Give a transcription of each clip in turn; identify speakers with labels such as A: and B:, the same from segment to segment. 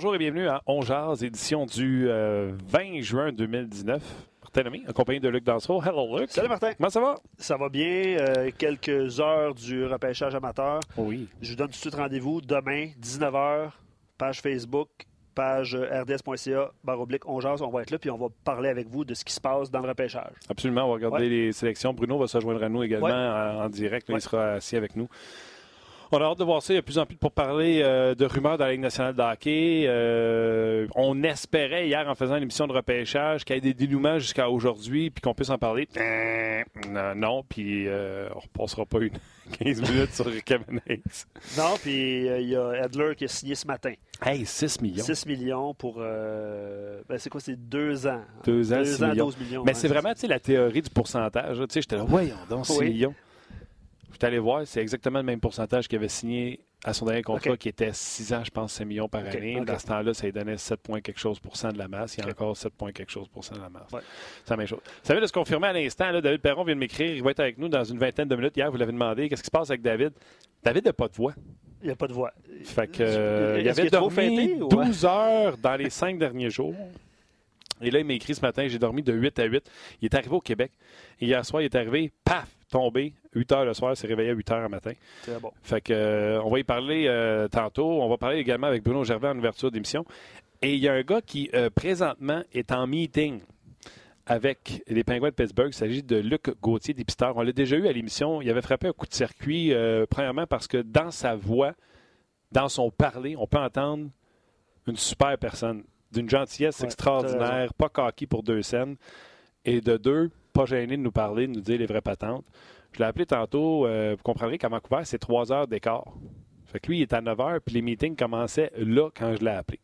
A: Bonjour et bienvenue à On édition du 20 euh, juin 2019. Martin Lemay, accompagné de Luc Dansereau. Hello, Luc.
B: Salut, Martin.
A: Comment ça va?
B: Ça va bien. Euh, quelques heures du repêchage amateur.
A: Oui.
B: Je vous donne tout de suite rendez-vous demain, 19h, page Facebook, page rds.ca, barre oblique, on On va être là, puis on va parler avec vous de ce qui se passe dans le repêchage.
A: Absolument. On va regarder les sélections. Bruno va se joindre à nous également en, direct. Il sera assis avec nous. On a hâte de voir ça. Il y a plus en plus pour parler euh, de rumeurs dans la Ligue nationale de hockey. Euh, on espérait hier, en faisant une émission de repêchage, qu'il y ait des dénouements jusqu'à aujourd'hui, puis qu'on puisse en parler. Non, non puis euh, on ne repassera pas une 15 minutes sur Kevin Hayes.
B: Non, puis il y a Edler qui a signé ce matin.
A: Hey, 6 millions.
B: 6 millions pour. Ben c'est quoi, c'est deux ans.
A: Deux ans, 6 millions. 12 millions. Mais c'est vraiment la théorie du pourcentage. Tu sais, j'étais là, voyons donc, 6 millions. Suis allé voir, c'est exactement le même pourcentage qu'il avait signé à son dernier contrat, qui était 6 ans, je pense, 5 millions par année. Dans ce temps-là, ça lui donnait 7 points quelque chose pour cent de la masse. Il y a encore 7 points quelque chose pour cent de la masse. C'est la même chose. Ça vient de se confirmer à l'instant. David Perron vient de m'écrire. Il va être avec nous dans une vingtaine de minutes. Hier, vous l'avez demandé. Qu'est-ce qui se passe avec David? David n'a pas de voix.
B: Il n'y a pas de voix.
A: Fait que, euh, il avait dormi 12 heures dans les 5 derniers jours. Et là, il m'a écrit ce matin, j'ai dormi de 8 à 8. Il est arrivé au Québec. Et hier soir, il est arrivé, paf, tombé, 8 heures le soir, s'est réveillé à 8 heures le matin.
B: C'est bon.
A: Fait que, euh, on va y parler euh, tantôt. On va parler également avec Bruno Gervais en ouverture d'émission. Et il y a un gars qui, euh, présentement, est en meeting avec les Pingouins de Pittsburgh. Il s'agit de Luc Gauthier, dépisteur. On l'a déjà eu à l'émission. Il avait frappé un coup de circuit, premièrement parce que dans sa voix, dans son parler, on peut entendre une super personne d'une gentillesse extraordinaire, pas coquille pour deux scènes, et de deux, pas gêné de nous parler, de nous dire les vraies patentes. Je l'ai appelé tantôt, euh, vous comprendrez qu'à Vancouver, c'est trois heures d'écart. Fait que lui, il est à 9 heures, puis les meetings commençaient là quand je l'ai appelé.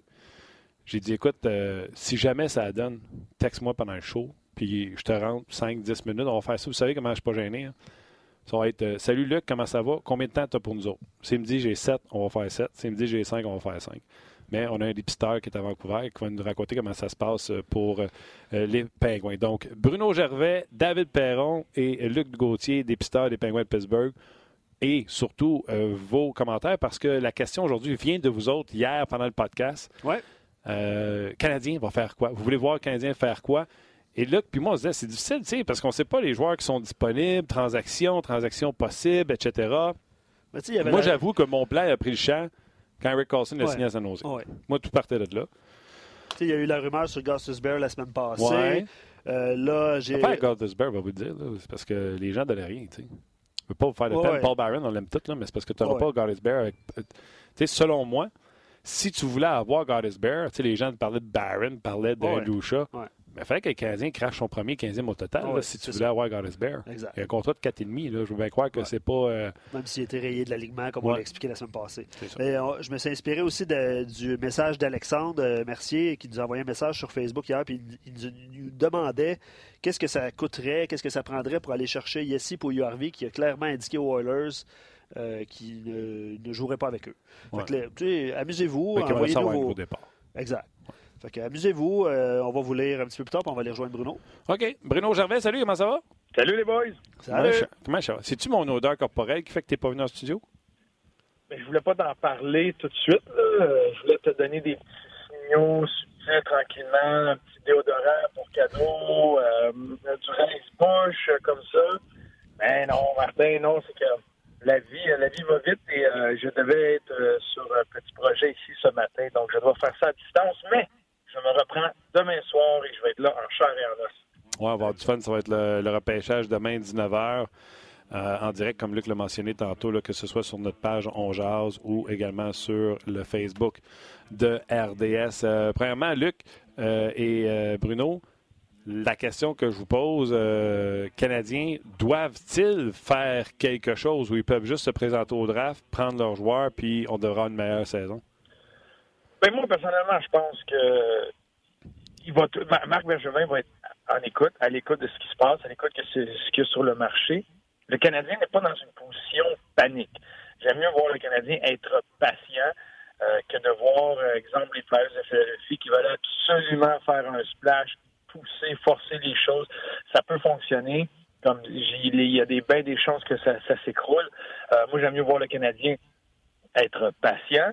A: J'ai dit, écoute, euh, si jamais ça donne, texte-moi pendant le show, puis je te rentre 5-10 minutes, on va faire ça. Vous savez comment je suis pas gêné? Hein? Ça va être euh, Salut Luc, comment ça va? Combien de temps tu as pour nous autres? S'il me dit j'ai 7, on va faire 7. S'il me dit j'ai 5, on va faire 5. Mais on a un dépisteur qui est à Vancouver qui va nous raconter comment ça se passe pour euh, les Pingouins. Donc, Bruno Gervais, David Perron et Luc Gauthier, dépisteur des Pingouins de Pittsburgh. Et surtout, euh, vos commentaires, parce que la question aujourd'hui vient de vous autres hier pendant le podcast.
B: Ouais.
A: Euh, Canadien va faire quoi? Vous voulez voir le Canadien faire quoi? Et Luc, puis moi, on se disait, c'est difficile, tu sais, parce qu'on ne sait pas les joueurs qui sont disponibles, transactions, transactions possibles, etc. moi, j'avoue que mon plan a pris le champ quand Eric Carlson a signé à San Jose. Moi, tout partait de là.
B: Il y a eu la rumeur sur Gus Bear la semaine passée. Euh, là, j'ai.
A: Pas Gus Bear, va vous dire. C'est parce que les gens ne rien. Je ne veux pas vous faire de peine. Paul Barron, on l'aime tout, là, mais c'est parce que tu n'auras pas Goddess Bear. Avec... Selon moi, si tu voulais avoir Goddess Bear, les gens parlaient de Barron, parlaient de Lucha. Mais il fallait que le Canadien crache son premier 15e au total, si tu voulais avoir Goddess Bear.
B: Exact.
A: Il y a un contrat de 4,5. Je veux bien croire que c'est pas. Euh,
B: Même s'il était rayé de l'alignement, comme on l'a expliqué la semaine passée. Euh, je me suis inspiré aussi du message d'Alexandre euh, Mercier qui nous a envoyé un message sur Facebook hier. Puis il, nous demandait qu'est-ce que ça coûterait, qu'est-ce que ça prendrait pour aller chercher Yessi pour URV qui a clairement indiqué aux Oilers. qui ne, jouerait pas avec eux. Amusez-vous, envoyez-nous
A: départ.
B: Exact. Fait que amusez-vous. Euh, on va vous lire un petit peu plus tard, puis on va aller rejoindre Bruno.
A: OK. Bruno Gervais, salut, comment ça va?
C: Salut les boys.
A: Salut. Comment ça va? C'est-tu mon odeur corporelle qui fait que tu n'es pas venu en studio?
C: Mais ben, je voulais pas t'en parler tout de suite. Je voulais te donner des petits signaux subtils tranquillement, un petit déodorant pour cadeau, euh, du rince-bouche comme ça. Mais non, Martin, non, c'est que la vie, la vie va vite et euh, je devais être sur un petit projet ici ce matin, donc je dois faire ça à distance, mais reprends demain soir et je vais être là en chair et en os.
A: Oui, on va avoir du fun. Ça va être le, repêchage demain, 19h. Euh, en direct, comme Luc l'a mentionné tantôt, que ce soit sur notre page On Jazz ou également sur le Facebook de RDS. Euh, premièrement, Luc euh, et Bruno, la question que je vous pose, Canadiens, doivent-ils faire quelque chose ou ils peuvent juste se présenter au draft, prendre leurs joueurs, puis on devra une meilleure saison?
C: Ben moi, personnellement, je pense que il va Marc Bergevin va être en écoute, à l'écoute de ce qui se passe, à l'écoute de ce qu'il y a sur le marché. Le Canadien n'est pas dans une position panique. J'aime mieux voir le Canadien être patient euh, que de voir, euh, exemple, les Flyers de Philadelphie qui veulent absolument faire un splash, pousser, forcer les choses. Ça peut fonctionner. Comme il y a des bien des chances que ça, s'écroule. Euh, moi, j'aime mieux voir le Canadien être patient,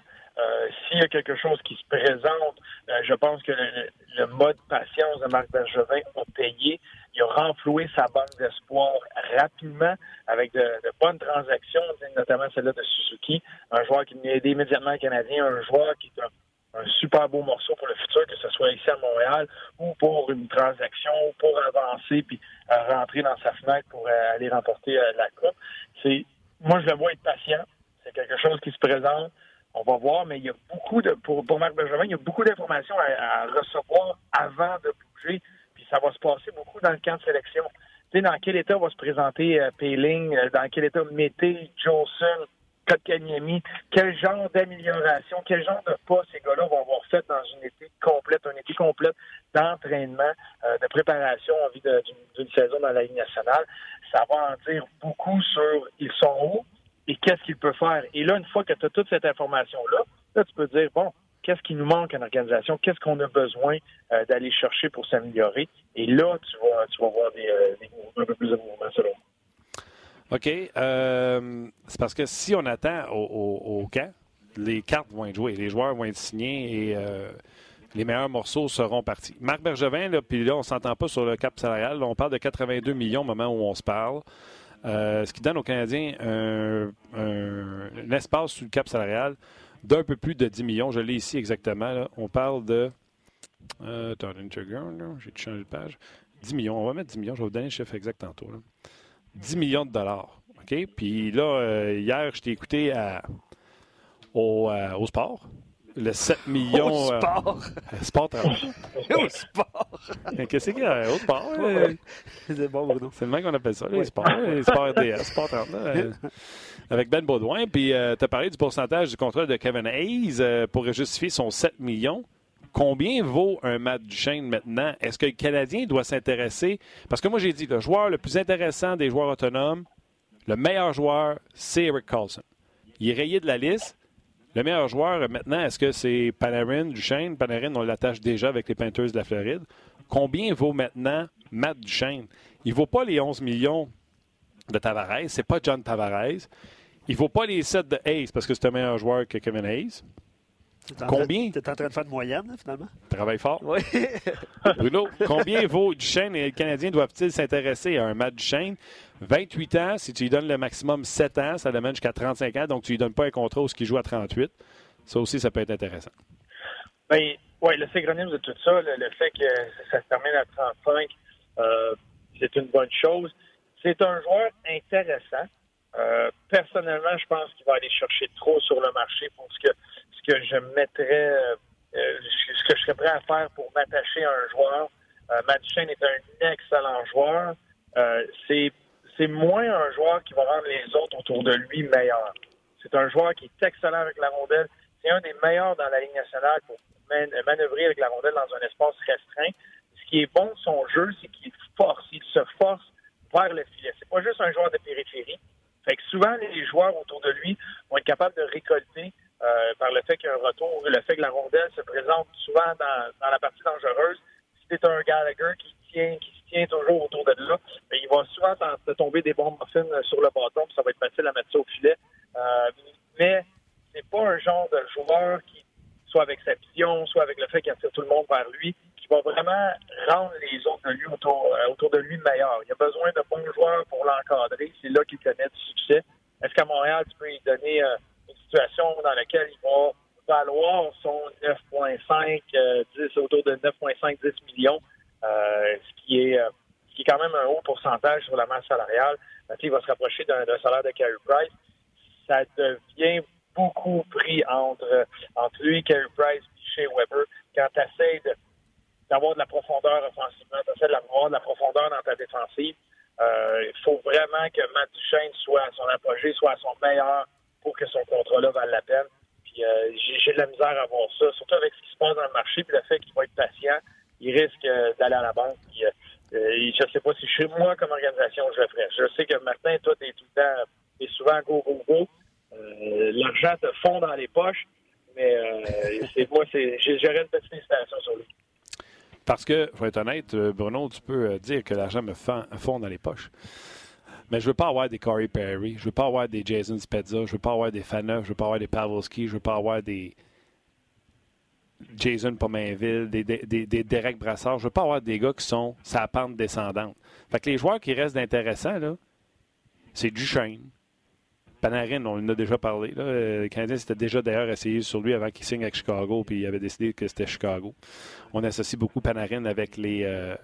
C: S'il y a quelque chose qui se présente, je pense que le, mode patience de Marc Bergevin a payé. Il a renfloué sa banque d'espoir rapidement avec de, bonnes transactions, notamment celle-là de Suzuki, un joueur qui a aidé immédiatement le Canadien, un joueur qui est un super beau morceau pour le futur, que ce soit ici à Montréal ou pour une transaction, pour avancer puis euh, rentrer dans sa fenêtre pour euh, aller remporter euh, la coupe. C'est, moi, je le vois être patient. C'est quelque chose qui se présente. On va voir, mais il y a beaucoup de, pour, pour Marc Benjamin, il y a beaucoup d'informations à, recevoir avant de bouger. Puis ça va se passer beaucoup dans le camp de sélection. Tu sais, dans quel état va se présenter euh, Payling, dans quel état Mété, Jolson, Kotkaniemi, quel genre d'amélioration, quel genre de pas ces gars-là vont avoir fait dans une été complète, une été complète d'entraînement, euh, de préparation en vue d'une saison dans la Ligue nationale? Ça va en dire beaucoup sur ils sont où et qu'est-ce qu'ils peuvent faire? Et là, une fois que tu as toute cette information-là, là, tu peux dire, bon, qu'est-ce qui nous manque en organisation, qu'est-ce qu'on a besoin euh, d'aller chercher pour s'améliorer? Et là, tu vas, tu vas voir des, euh, un peu plus de mouvements selon moi.
A: OK. Euh, c'est parce que si on attend au, camp, les cartes vont être jouées, les joueurs vont être signés et les meilleurs morceaux seront partis. Marc Bergevin, là, puis là, on ne s'entend pas sur le cap salarial. on parle de 82 millions au moment où on se parle. Euh, ce qui donne aux Canadiens un, espace sous le cap salarial d'un peu plus de 10 millions. Je l'ai ici exactement. On parle de. j'ai changé de page. 10 millions. On va mettre 10 millions. Je vais vous donner le chiffre exact tantôt. 10 millions de dollars. OK? Puis là, euh, hier, je t'ai écouté euh, au, sport. Le 7 millions. Au
B: euh, sport.
A: sport
B: au sport.
A: Qu'est-ce qu'il y a au sport?
B: C'est bon, Bruno.
A: C'est le même qu'on appelle ça, les sports. Les sports RDS, sport 30. avec Ben Baudouin. Puis tu as parlé du pourcentage du contrat de Kevin Hayes pour justifier son 7 millions. Combien vaut un Matt Duchesne maintenant? Est-ce que le Canadien doit s'intéresser? Parce que moi, j'ai dit, le joueur le plus intéressant des joueurs autonomes, le meilleur joueur, c'est Eric Carlson. Il est rayé de la liste. Le meilleur joueur, maintenant, est-ce que c'est Panarin, Duchesne? Panarin, on l'attache déjà avec les Panthers de la Floride. Combien vaut maintenant Matt Duchesne? Il ne vaut pas les 11 millions de Tavares. C'est pas John Tavares. Il ne vaut pas les 7 de Hayes parce que c'est un meilleur joueur que Kevin Hayes. Combien?
B: Tu es en train de faire de moyenne, finalement?
A: Travaille fort.
B: Oui.
A: Bruno, combien vaut Duchesne et les Canadiens doivent-ils s'intéresser à un match Duchesne? 28 ans, si tu lui donnes le maximum 7 ans, ça l'amène jusqu'à 35 ans, donc tu lui donnes pas un contrat où il joue à 38. Ça aussi, ça peut être intéressant.
C: Bien, oui, le synchronisme de tout ça, le, fait que ça se termine à 35, euh, c'est une bonne chose. C'est un joueur intéressant. Euh, personnellement, je pense qu'il va aller chercher trop sur le marché pour ce que que je mettrais, euh, euh, ce que je serais prêt à faire pour m'attacher à un joueur. Euh, est un excellent joueur. Euh, c'est c'est moins un joueur qui va rendre les autres autour de lui meilleurs. C'est un joueur qui est excellent avec la rondelle. C'est un des meilleurs dans la Ligue nationale pour manœuvrer avec la rondelle dans un espace restreint. Ce qui est bon de son jeu, c'est qu'il force, il se force vers le filet. C'est pas juste un joueur de périphérie. Fait que souvent, les joueurs autour de lui vont être capables de récolter euh, par le fait qu'il y a un retour, le fait que la rondelle se présente souvent dans, la partie dangereuse. Si tu un Gallagher qui tient, qui se tient toujours autour de là, mais il va souvent tomber des bombes muffins sur le bâton, puis ça va être facile à mettre ça au filet. Euh, mais c'est pas un genre de joueur qui, soit avec sa vision, soit avec le fait qu'il attire tout le monde vers lui, qui va vraiment rendre les autres de lui autour, euh, autour de lui meilleur. Il a besoin de bons joueurs pour l'encadrer. C'est là qu'il connaît du succès. Est-ce qu'à Montréal, tu peux lui donner euh, situation dans laquelle il va valoir son 9,5, 10, euh, autour de 9,5, 10 millions, euh, ce qui est euh, qui est quand même un haut pourcentage sur la masse salariale. il va se rapprocher d'un salaire de Carey Price. Ça devient beaucoup pris entre, entre lui, Carey Price chez Weber quand tu essaies d'avoir de, la profondeur offensivement, tu essaies d'avoir de la profondeur dans ta défensive. il faut vraiment que Matt Duchesne soit à son apogée, soit à son meilleur pour que son contrat-là vale la peine. Puis euh, j'ai de la misère à voir ça, surtout avec ce qui se passe dans le marché, puis le fait qu'il va être patient, il risque euh, d'aller à la banque. Euh, je ne sais pas si chez moi, comme organisation, je le ferais. Je sais que maintenant, toi, tu es tout le temps, et souvent go, go, go. L'argent te fond dans les poches, mais c'est moi, j'aurais une petite hésitation sur lui.
A: Parce que, faut être honnête, Bruno, tu peux dire que l'argent me fond dans les poches. Mais je veux pas avoir des Corey Perry, je veux pas avoir des Jason Spezza, je veux pas avoir des Faneuf, je veux pas avoir des Pavelski, je veux pas avoir des Jason Pomainville, des, Derek Brassard. Je veux pas avoir des gars qui sont sa pente descendante. Fait que les joueurs qui restent intéressants, là, c'est Duchesne. Panarin, on en a déjà parlé. Là. Le Canadien s'était déjà d'ailleurs essayé sur lui avant qu'il signe avec Chicago, puis il avait décidé que c'était Chicago. On associe beaucoup Panarin avec les, euh,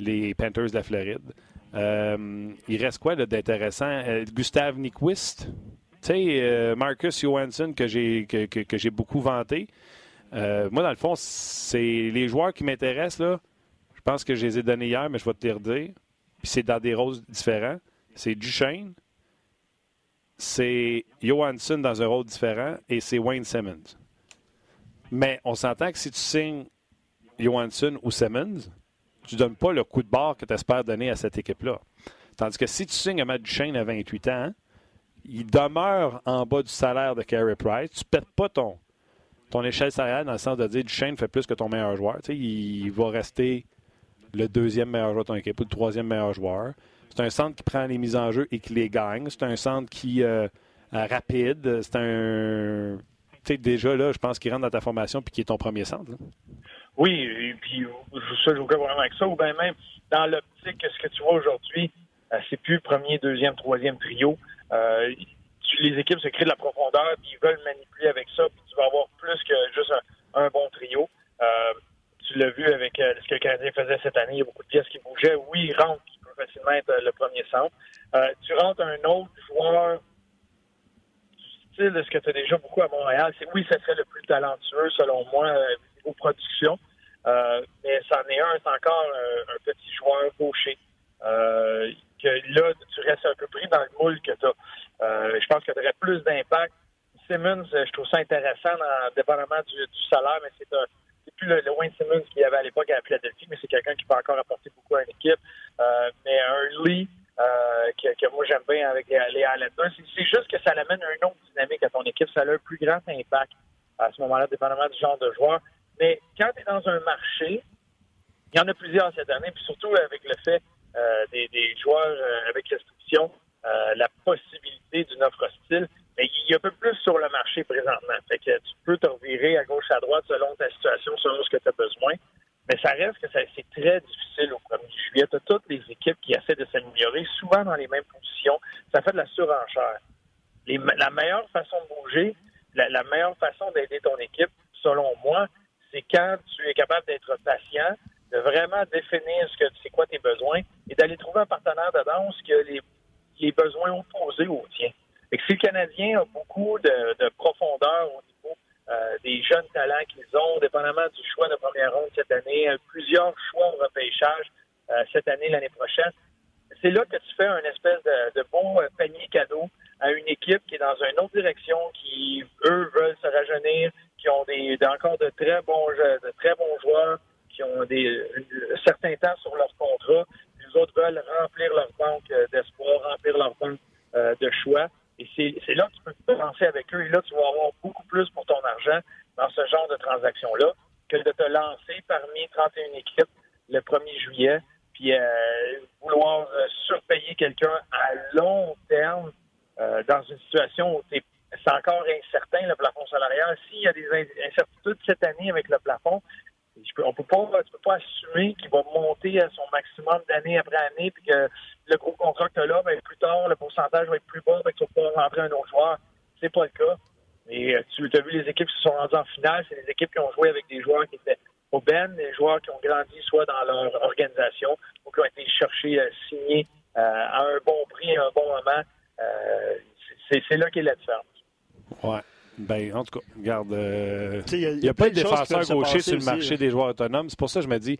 A: les Panthers de la Floride. Euh, il reste quoi d'intéressant? Euh, Gustave Nyquist, tu sais, Marcus Johansson que j'ai que, que, j'ai beaucoup vanté. moi, dans le fond, c'est les joueurs qui m'intéressent. là. Je pense que je les ai donnés hier, mais je vais te les redire. C'est dans des rôles différents. C'est Duchesne, c'est Johansson dans un rôle différent et c'est Wayne Simmons. Mais on s'entend que si tu signes Johansson ou Simmons, tu ne donnes pas le coup de barre que tu espères donner à cette équipe-là. Tandis que si tu signes Matt Duchesne à 28 ans, il demeure en bas du salaire de Carey Price. Tu ne pètes pas ton, ton échelle salariale dans le sens de dire Duchesne fait plus que ton meilleur joueur. il va rester le deuxième meilleur joueur de ton équipe ou le troisième meilleur joueur. C'est un centre qui prend les mises en jeu et qui les gagne. C'est un centre qui est euh, rapide. C'est un. Tu sais, déjà, là, je pense qu'il rentre dans ta formation puis qui est ton premier centre.
C: Oui, et puis ça, je vraiment avec ça. Ou bien même dans l'optique, ce que tu vois aujourd'hui, euh, c'est plus premier, deuxième, troisième trio. Euh, les équipes se créent de la profondeur, puis ils veulent manipuler avec ça, puis tu vas avoir plus que juste un, bon trio. tu l'as vu avec ce que le Canadien faisait cette année, il y a beaucoup de pièces qui bougeaient. Oui, ils rentrent, facilement être euh, le premier centre. Euh, tu rentres un autre joueur du style de ce que tu as déjà beaucoup à Montréal. C'est oui, ce serait le plus talentueux selon moi euh, niveau production. Mais c'en est un, c'est encore un petit joueur gaucher. que là, tu restes un peu pris dans le moule que tu as. je pense que tu aurais plus d'impact. Simmons, je trouve ça intéressant, dépendamment du, salaire, mais c'est un plus le, Wayne Simmons qu'il y avait à l'époque à Philadelphie, mais c'est quelqu'un qui peut encore apporter beaucoup à une équipe. Euh, mais un Lee euh, que, moi j'aime bien avec les, les Islanders, c'est juste que ça amène une autre dynamique à ton équipe. Ça a un plus grand impact à ce moment-là, dépendamment du genre de joueur. Mais quand tu es dans un marché, il y en a plusieurs cette année, puis surtout avec le fait euh, des, joueurs avec restriction, la possibilité d'une offre hostile. Mais il y a un peu plus sur le marché présentement. Fait que tu peux te revirer à gauche, à droite selon ta situation, selon ce que tu as besoin. Mais ça reste que c'est très difficile au 1er juillet. Tu as toutes les équipes qui essaient de s'améliorer, souvent dans les mêmes positions. Ça fait de la surenchère. la meilleure façon de bouger, la, meilleure façon d'aider ton équipe, selon moi, c'est quand tu es capable d'être patient, de vraiment définir ce que c'est quoi tes besoins et d'aller trouver un partenaire dedans qui a les, besoins opposés aux tiens. Et si le Canadien a beaucoup de, profondeur au niveau euh, des jeunes talents qu'ils ont, dépendamment du choix de première ronde cette année, euh, plusieurs choix au repêchage euh, cette année, l'année prochaine, c'est là que tu fais un espèce de, bon panier cadeau à une équipe qui est dans une autre direction, qui, eux, veulent se rajeunir, qui ont des, encore de très bons de très bons joueurs, qui ont des un certain temps sur leur contrat. Les autres veulent remplir leur banque d'espoir, remplir leur banque de choix. Et c'est là que tu peux commencer avec eux. Et là, tu vas avoir beaucoup plus pour ton argent dans ce genre de transaction-là que de te lancer parmi 31 équipes le 1er juillet, puis euh, vouloir euh, surpayer quelqu'un à long terme euh, dans une situation où c'est encore incertain, le plafond salarial. S'il y a des incertitudes cette année avec le plafond, on peut pas, tu peux pas assumer qu'il va monter à son maximum d'année après année, puis que le gros contrat que là, ben, plus tard, le pourcentage va être plus bas, ben, tu vas pouvoir rentrer un autre joueur. C'est pas le cas. Et euh, tu as vu les équipes qui se sont rendues en finale, c'est des équipes qui ont joué avec des joueurs qui étaient au Ben, des joueurs qui ont grandi soit dans leur organisation ou qui ont été cherchés, euh, signés euh, à un bon prix, à un bon moment. c'est là qu'est la différence.
A: Ouais. Ben, en tout cas, regarde, il n'y a, pas de défenseur gaucher sur le marché des joueurs autonomes. C'est pour ça que je me dis,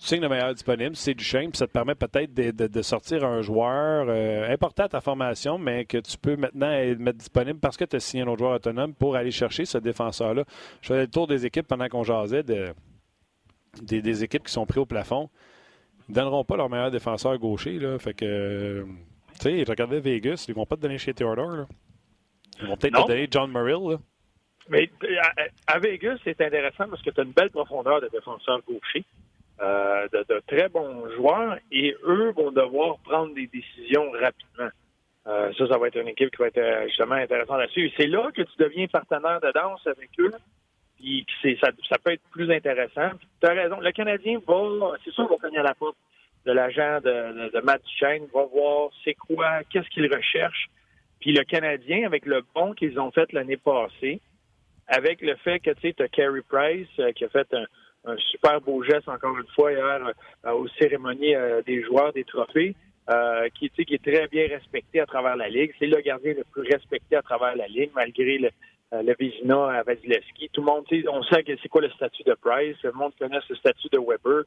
A: tu signes le meilleur disponible, c'est du chien, puis ça te permet peut-être de, sortir un joueur euh, important à ta formation, mais que tu peux maintenant mettre disponible parce que tu as signé un autre joueur autonome pour aller chercher ce défenseur-là. Je faisais le tour des équipes pendant qu'on jasait, de, des, équipes qui sont prises au plafond. Ils ne donneront pas leur meilleur défenseur gaucher. Là, fait que, tu sais, je regardais Vegas, ils ne vont pas te donner chez Theodore. Ils vont peut-être te donner John Merrill.
C: Mais à, Vegas, c'est intéressant parce que tu as une belle profondeur de défenseur gaucher. euh, de, très bons joueurs et eux vont devoir prendre des décisions rapidement. Euh, ça, ça va être une équipe qui va être justement intéressante à suivre. C'est là que tu deviens partenaire de danse avec eux. Puis ça, ça peut être plus intéressant. Tu as raison. Le Canadien va, c'est sûr, va cogner à la porte de l'agent de, de, Matt Duchesne, va voir c'est quoi, qu'est-ce qu'il recherche. Puis le Canadien, avec le bon qu'ils ont fait l'année passée, avec le fait que tu sais, as Carey Price euh, qui a fait un, super beau geste encore une fois hier euh, aux cérémonies euh, des joueurs des trophées, qui, qui est très bien respecté à travers la Ligue. C'est le gardien le plus respecté à travers la Ligue, malgré le, le Vizina à Vasilevski. Tout le monde, on sait que c'est quoi le statut de Price. Tout le monde connaît le statut de Weber.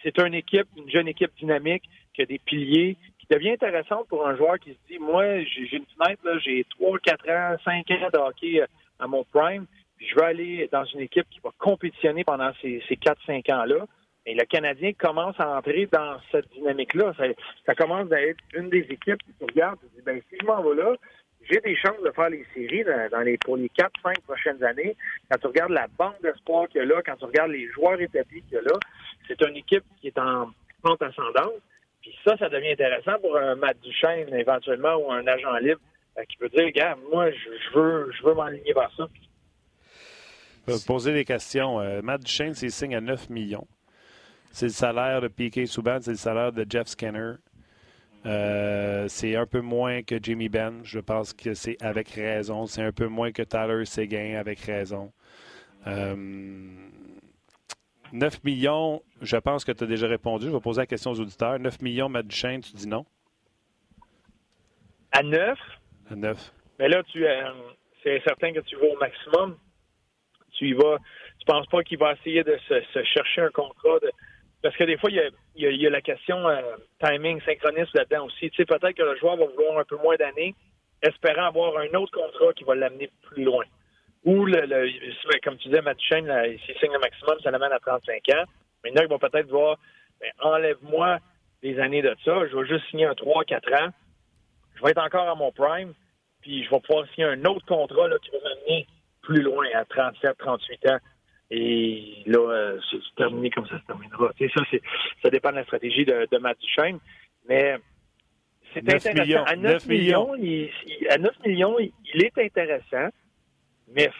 C: c'est une équipe, une jeune équipe dynamique qui a des piliers, devient intéressante pour un joueur qui se dit, moi, j'ai une fenêtre, j'ai 3, 4 ans, 5 ans de hockey à mon prime, puis je veux aller dans une équipe qui va compétitionner pendant ces, ces 4-5 ans-là. Et le Canadien commence à entrer dans cette dynamique-là. Ça, commence à être une des équipes qui regarde et dit, ben, si je m'en vais là, j'ai des chances de faire les séries dans, les, pour les 4-5 prochaines années. Quand tu regardes la banque d'espoir qu'il y a là, quand tu regardes les joueurs établis qu'il y a là, c'est une équipe qui est en pente ascendante. Ça, ça devient intéressant pour un Matt Duchesne éventuellement ou un agent libre euh, qui peut dire, gars, moi, je, veux, je veux m'aligner vers ça.
A: Poser des questions. Euh, Matt Duchesne, c'est signe à 9 millions. C'est le salaire de Piquet Souban, c'est le salaire de Jeff Skinner. Euh, c'est un peu moins que Jimmy Ben. Je pense que c'est avec raison. C'est un peu moins que Tyler Seguin avec raison. 9 millions, je pense que tu as déjà répondu. Je vais poser la question aux auditeurs. 9 millions, Matt Duchesne, tu dis non?
C: À 9? Mais là, tu euh, c'est certain que tu vas au maximum. Tu y vas. Tu penses pas qu'il va essayer de se, chercher un contrat parce que des fois, il y a, la question euh, timing, synchronisme là-dedans aussi. Tu sais, peut-être que le joueur va vouloir un peu moins d'années, espérant avoir un autre contrat qui va l'amener plus loin. Ou, le, comme tu disais, Matt s'il signe le maximum, ça l'amène à 35 ans. Mais il va peut-être voir, ben, enlève-moi des années de ça, je vais juste signer un 3-4 ans je vais être encore à mon prime, puis je vais pouvoir signer un autre contrat là, qui va m'amener plus loin, à 37, 38 ans. Et là, euh, c'est terminé comme ça se terminera. ça, ça dépend de la stratégie de, de Matt Duchesne. Mais c'est intéressant.
A: Millions,
C: à 9, millions, Il, à 9 millions, il, est intéressant, mais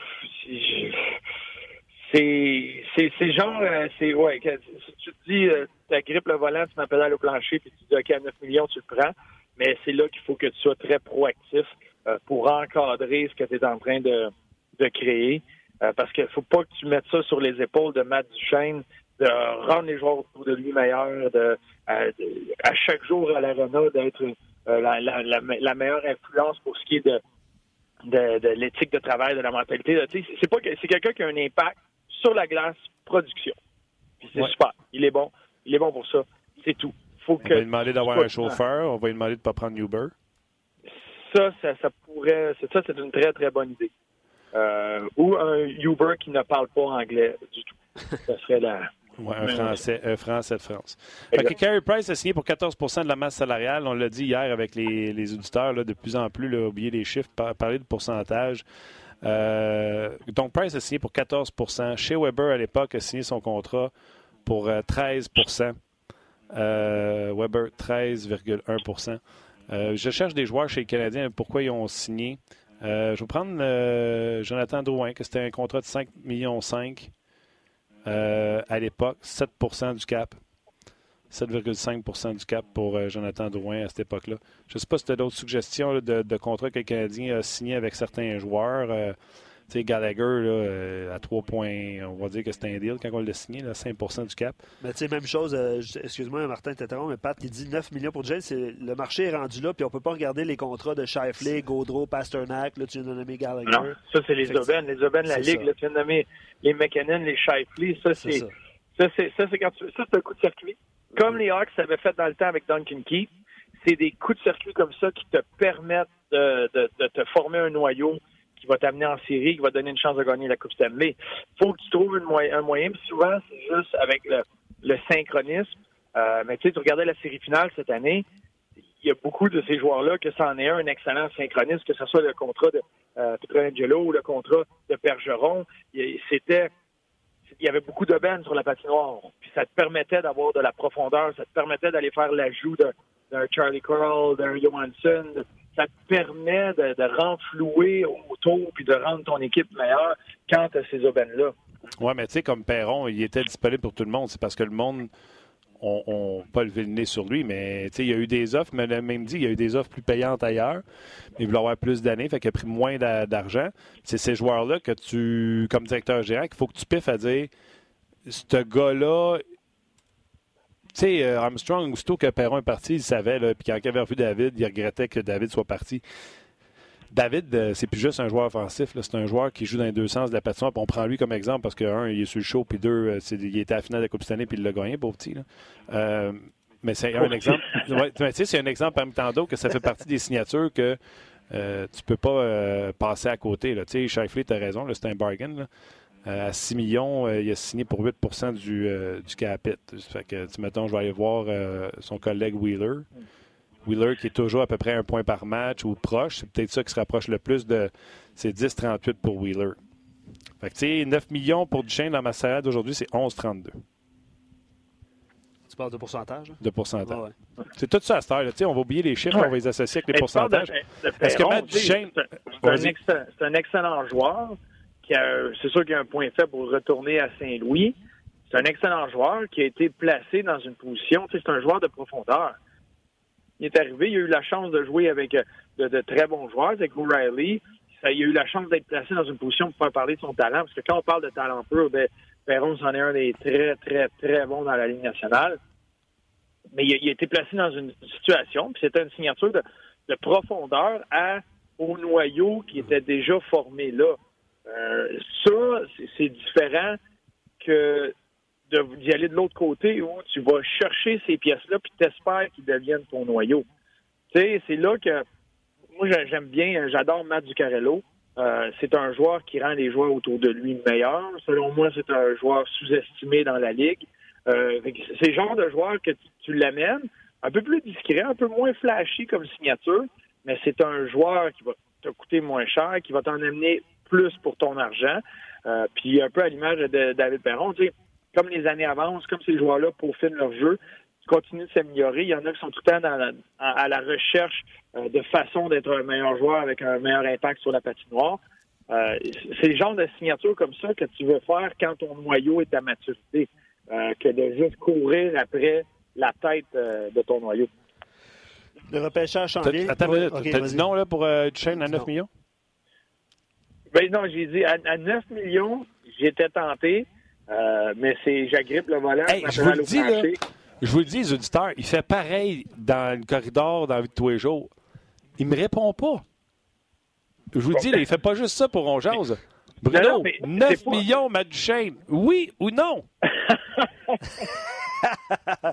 C: c'est c'est genre euh, c'est ouais si tu te dis euh, tu grippe le volant tu m'appelles au plancher puis tu dis ok à 9 millions tu le prends mais c'est là qu'il faut que tu sois très proactif euh, pour encadrer ce que tu es en train de, de créer. Parce qu'il faut pas que tu mettes ça sur les épaules de Matt Duchesne, de rendre les joueurs autour de lui meilleurs, de, à chaque jour à l'arena d'être euh, la, la, la, meilleure influence pour ce qui est de, de, de l'éthique de travail, de la mentalité. C'est pas c'est quelqu'un qui a un impact sur la glace production. c'est super. Il est bon. Il est bon pour ça. C'est tout
A: on va lui demander d'avoir un chauffeur, on va lui demander de ne pas prendre Uber.
C: Ça, ça, pourrait. Ça, c'est une très, très bonne idée. Euh, ou un Uber qui ne parle pas anglais du tout. Ça serait la.
A: Un Français, un Français de France. Fait Carey Price a signé pour 14% de la masse salariale. On l'a dit hier avec les, auditeurs, là, de plus en plus, là, oublier les chiffres, parler de pourcentage. Euh, donc, Price a signé pour 14% Chez Weber, à l'époque, a signé son contrat pour 13% euh, euh, Weber, 13,1% euh, Je cherche des joueurs chez les Canadiens. Pourquoi ils ont signé? Euh, je vais prendre Jonathan Drouin, que c'était un contrat de 5,5 millions à l'époque, 7 du cap. 7,5 du cap pour Jonathan Drouin à cette époque-là. Je ne sais pas si tu as d'autres suggestions de, contrats que le Canadien a signé avec certains joueurs. Tu sais, Gallagher, là, euh, à 3 points, on va dire que c'est un deal quand on l'a signé, là, 5% du cap.
B: Mais tu sais, même chose, euh, excuse-moi, Martin t'interrompt, mais Pat, il dit 9 millions pour Jane. Le marché est rendu là, puis on peut pas regarder les contrats de Shifley, Gaudreau, Pasternak, là, tu viens de nommer Gallagher.
C: Non, ça, c'est les Aubaines. Les Aubaines, la Ligue, là, tu viens de nommer les McKinnon, les Shifley. Ça, c'est ça, c'est ça, c'est quand tu, ça, c'est un coup de circuit. Comme les Hawks avaient fait dans le temps avec Duncan Key, c'est des coups de circuit comme ça qui te permettent de, de, de te former un noyau qui va t'amener en série, qui va donner une chance de gagner la Coupe Stanley. faut que tu trouves un moyen. Puis souvent, c'est juste avec le, synchronisme. Euh, mais tu sais, tu regardais la série finale cette année, il y a beaucoup de ces joueurs-là que ça en est un, excellent synchronisme, que ce soit le contrat de euh, Pietrangelo ou le contrat de Bergeron. C'était il y avait beaucoup de bandes sur la patinoire. Puis ça te permettait d'avoir de la profondeur, ça te permettait d'aller faire l'ajout d'un Charlie Carroll, d'un Johansson. Ça te permet de, renflouer autour puis de rendre ton équipe meilleure quand tu as ces aubaines-là.
A: Oui, mais tu sais, comme Perron, il était disponible pour tout le monde. C'est parce que le monde on, pas levé le nez sur lui, mais il y a eu des offres, mais le même dit, il y a eu des offres plus payantes ailleurs. Il voulait avoir plus d'années, fait qu'il a pris moins d'argent. C'est ces joueurs-là que tu, comme directeur général, qu'il faut que tu piffes à dire ce gars-là. Tu sais, euh, Armstrong, aussitôt que Perron est parti, il savait, puis quand il avait revu David, il regrettait que David soit parti. David, euh, c'est plus juste un joueur offensif. C'est un joueur qui joue dans les deux sens de la patinoire. on prend lui comme exemple parce que, un, il est sur le show, puis deux, euh, il était à la finale de la Coupe cette année, puis il l'a gagné, pauvre petit. Euh, mais c'est un exemple. c'est un exemple parmi tant d'autres que ça fait partie des signatures que euh, tu peux pas passer à côté. Tu sais, tu as raison, c'est un bargain. À 6 millions, il a signé pour 8 du, du capit. Fait que, mettons, je vais aller voir son collègue Wheeler. Wheeler qui est toujours à peu près un point par match ou proche. C'est peut-être ça qui se rapproche le plus de ces 10-38 pour Wheeler. Fait que, tu sais, 9 millions pour Duchesne dans ma salade d'aujourd'hui, c'est 11-32.
B: Tu parles de pourcentage?
A: De pourcentage. C'est tout ça à cette heure. On va oublier les chiffres, on va les associer avec les pourcentages.
C: Est-ce que Matt Duchesne. C'est un, excellent joueur. C'est sûr qu'il a un point faible pour retourner à Saint-Louis. C'est un excellent joueur qui a été placé dans une position. C'est un joueur de profondeur il est arrivé, il a eu la chance de jouer avec euh, de, très bons joueurs, avec O'Reilly. il a eu la chance d'être placé dans une position pour faire parler de son talent, parce que quand on parle de talent pur, ben, Perron c'en est un des très, très, très bons dans la Ligue nationale. Mais il a, été placé dans une situation, puis c'était une signature de, profondeur au noyau qui était déjà formé là. Euh, ça, c'est différent que d'y aller de l'autre côté où tu vas chercher ces pièces-là puis t'espères qu'ils deviennent ton noyau. Tu sais, c'est là que moi j'aime bien, j'adore Matt Ducarello. Euh, c'est un joueur qui rend les joueurs autour de lui meilleurs. Selon moi, c'est un joueur sous-estimé dans la ligue. Euh, c'est le genre de joueur que tu, l'amènes, un peu plus discret, un peu moins flashy comme signature, mais c'est un joueur qui va te coûter moins cher, qui va t'en amener plus pour ton argent. Euh, puis un peu à l'image de David Perron, tu sais, comme les années avancent, comme ces joueurs-là peaufinent leur jeu, continuent de s'améliorer. Il y en a qui sont tout le temps à, la recherche euh, de façon d'être un meilleur joueur avec un meilleur impact sur la patinoire. Euh, c'est le genre de signature comme ça que tu veux faire quand ton noyau est à maturité, euh, que de juste courir après la tête de ton noyau.
B: Le repêchage change.
A: Attends, tu as dit non là, pour chaîne à 9 millions?
C: Ben non, j'ai dit à, à 9 millions, j'étais tenté. Euh, mais c'est j'agrippe le volant.
A: je vous le dis, là, je vous le dis, les auditeurs, il fait pareil dans le corridor dans la vie de tous les jours. Il me répond pas. Je vous le dis, là, il fait pas juste ça pour on jase. Bruno, 9 millions, Matt Duchesne. Oui ou non?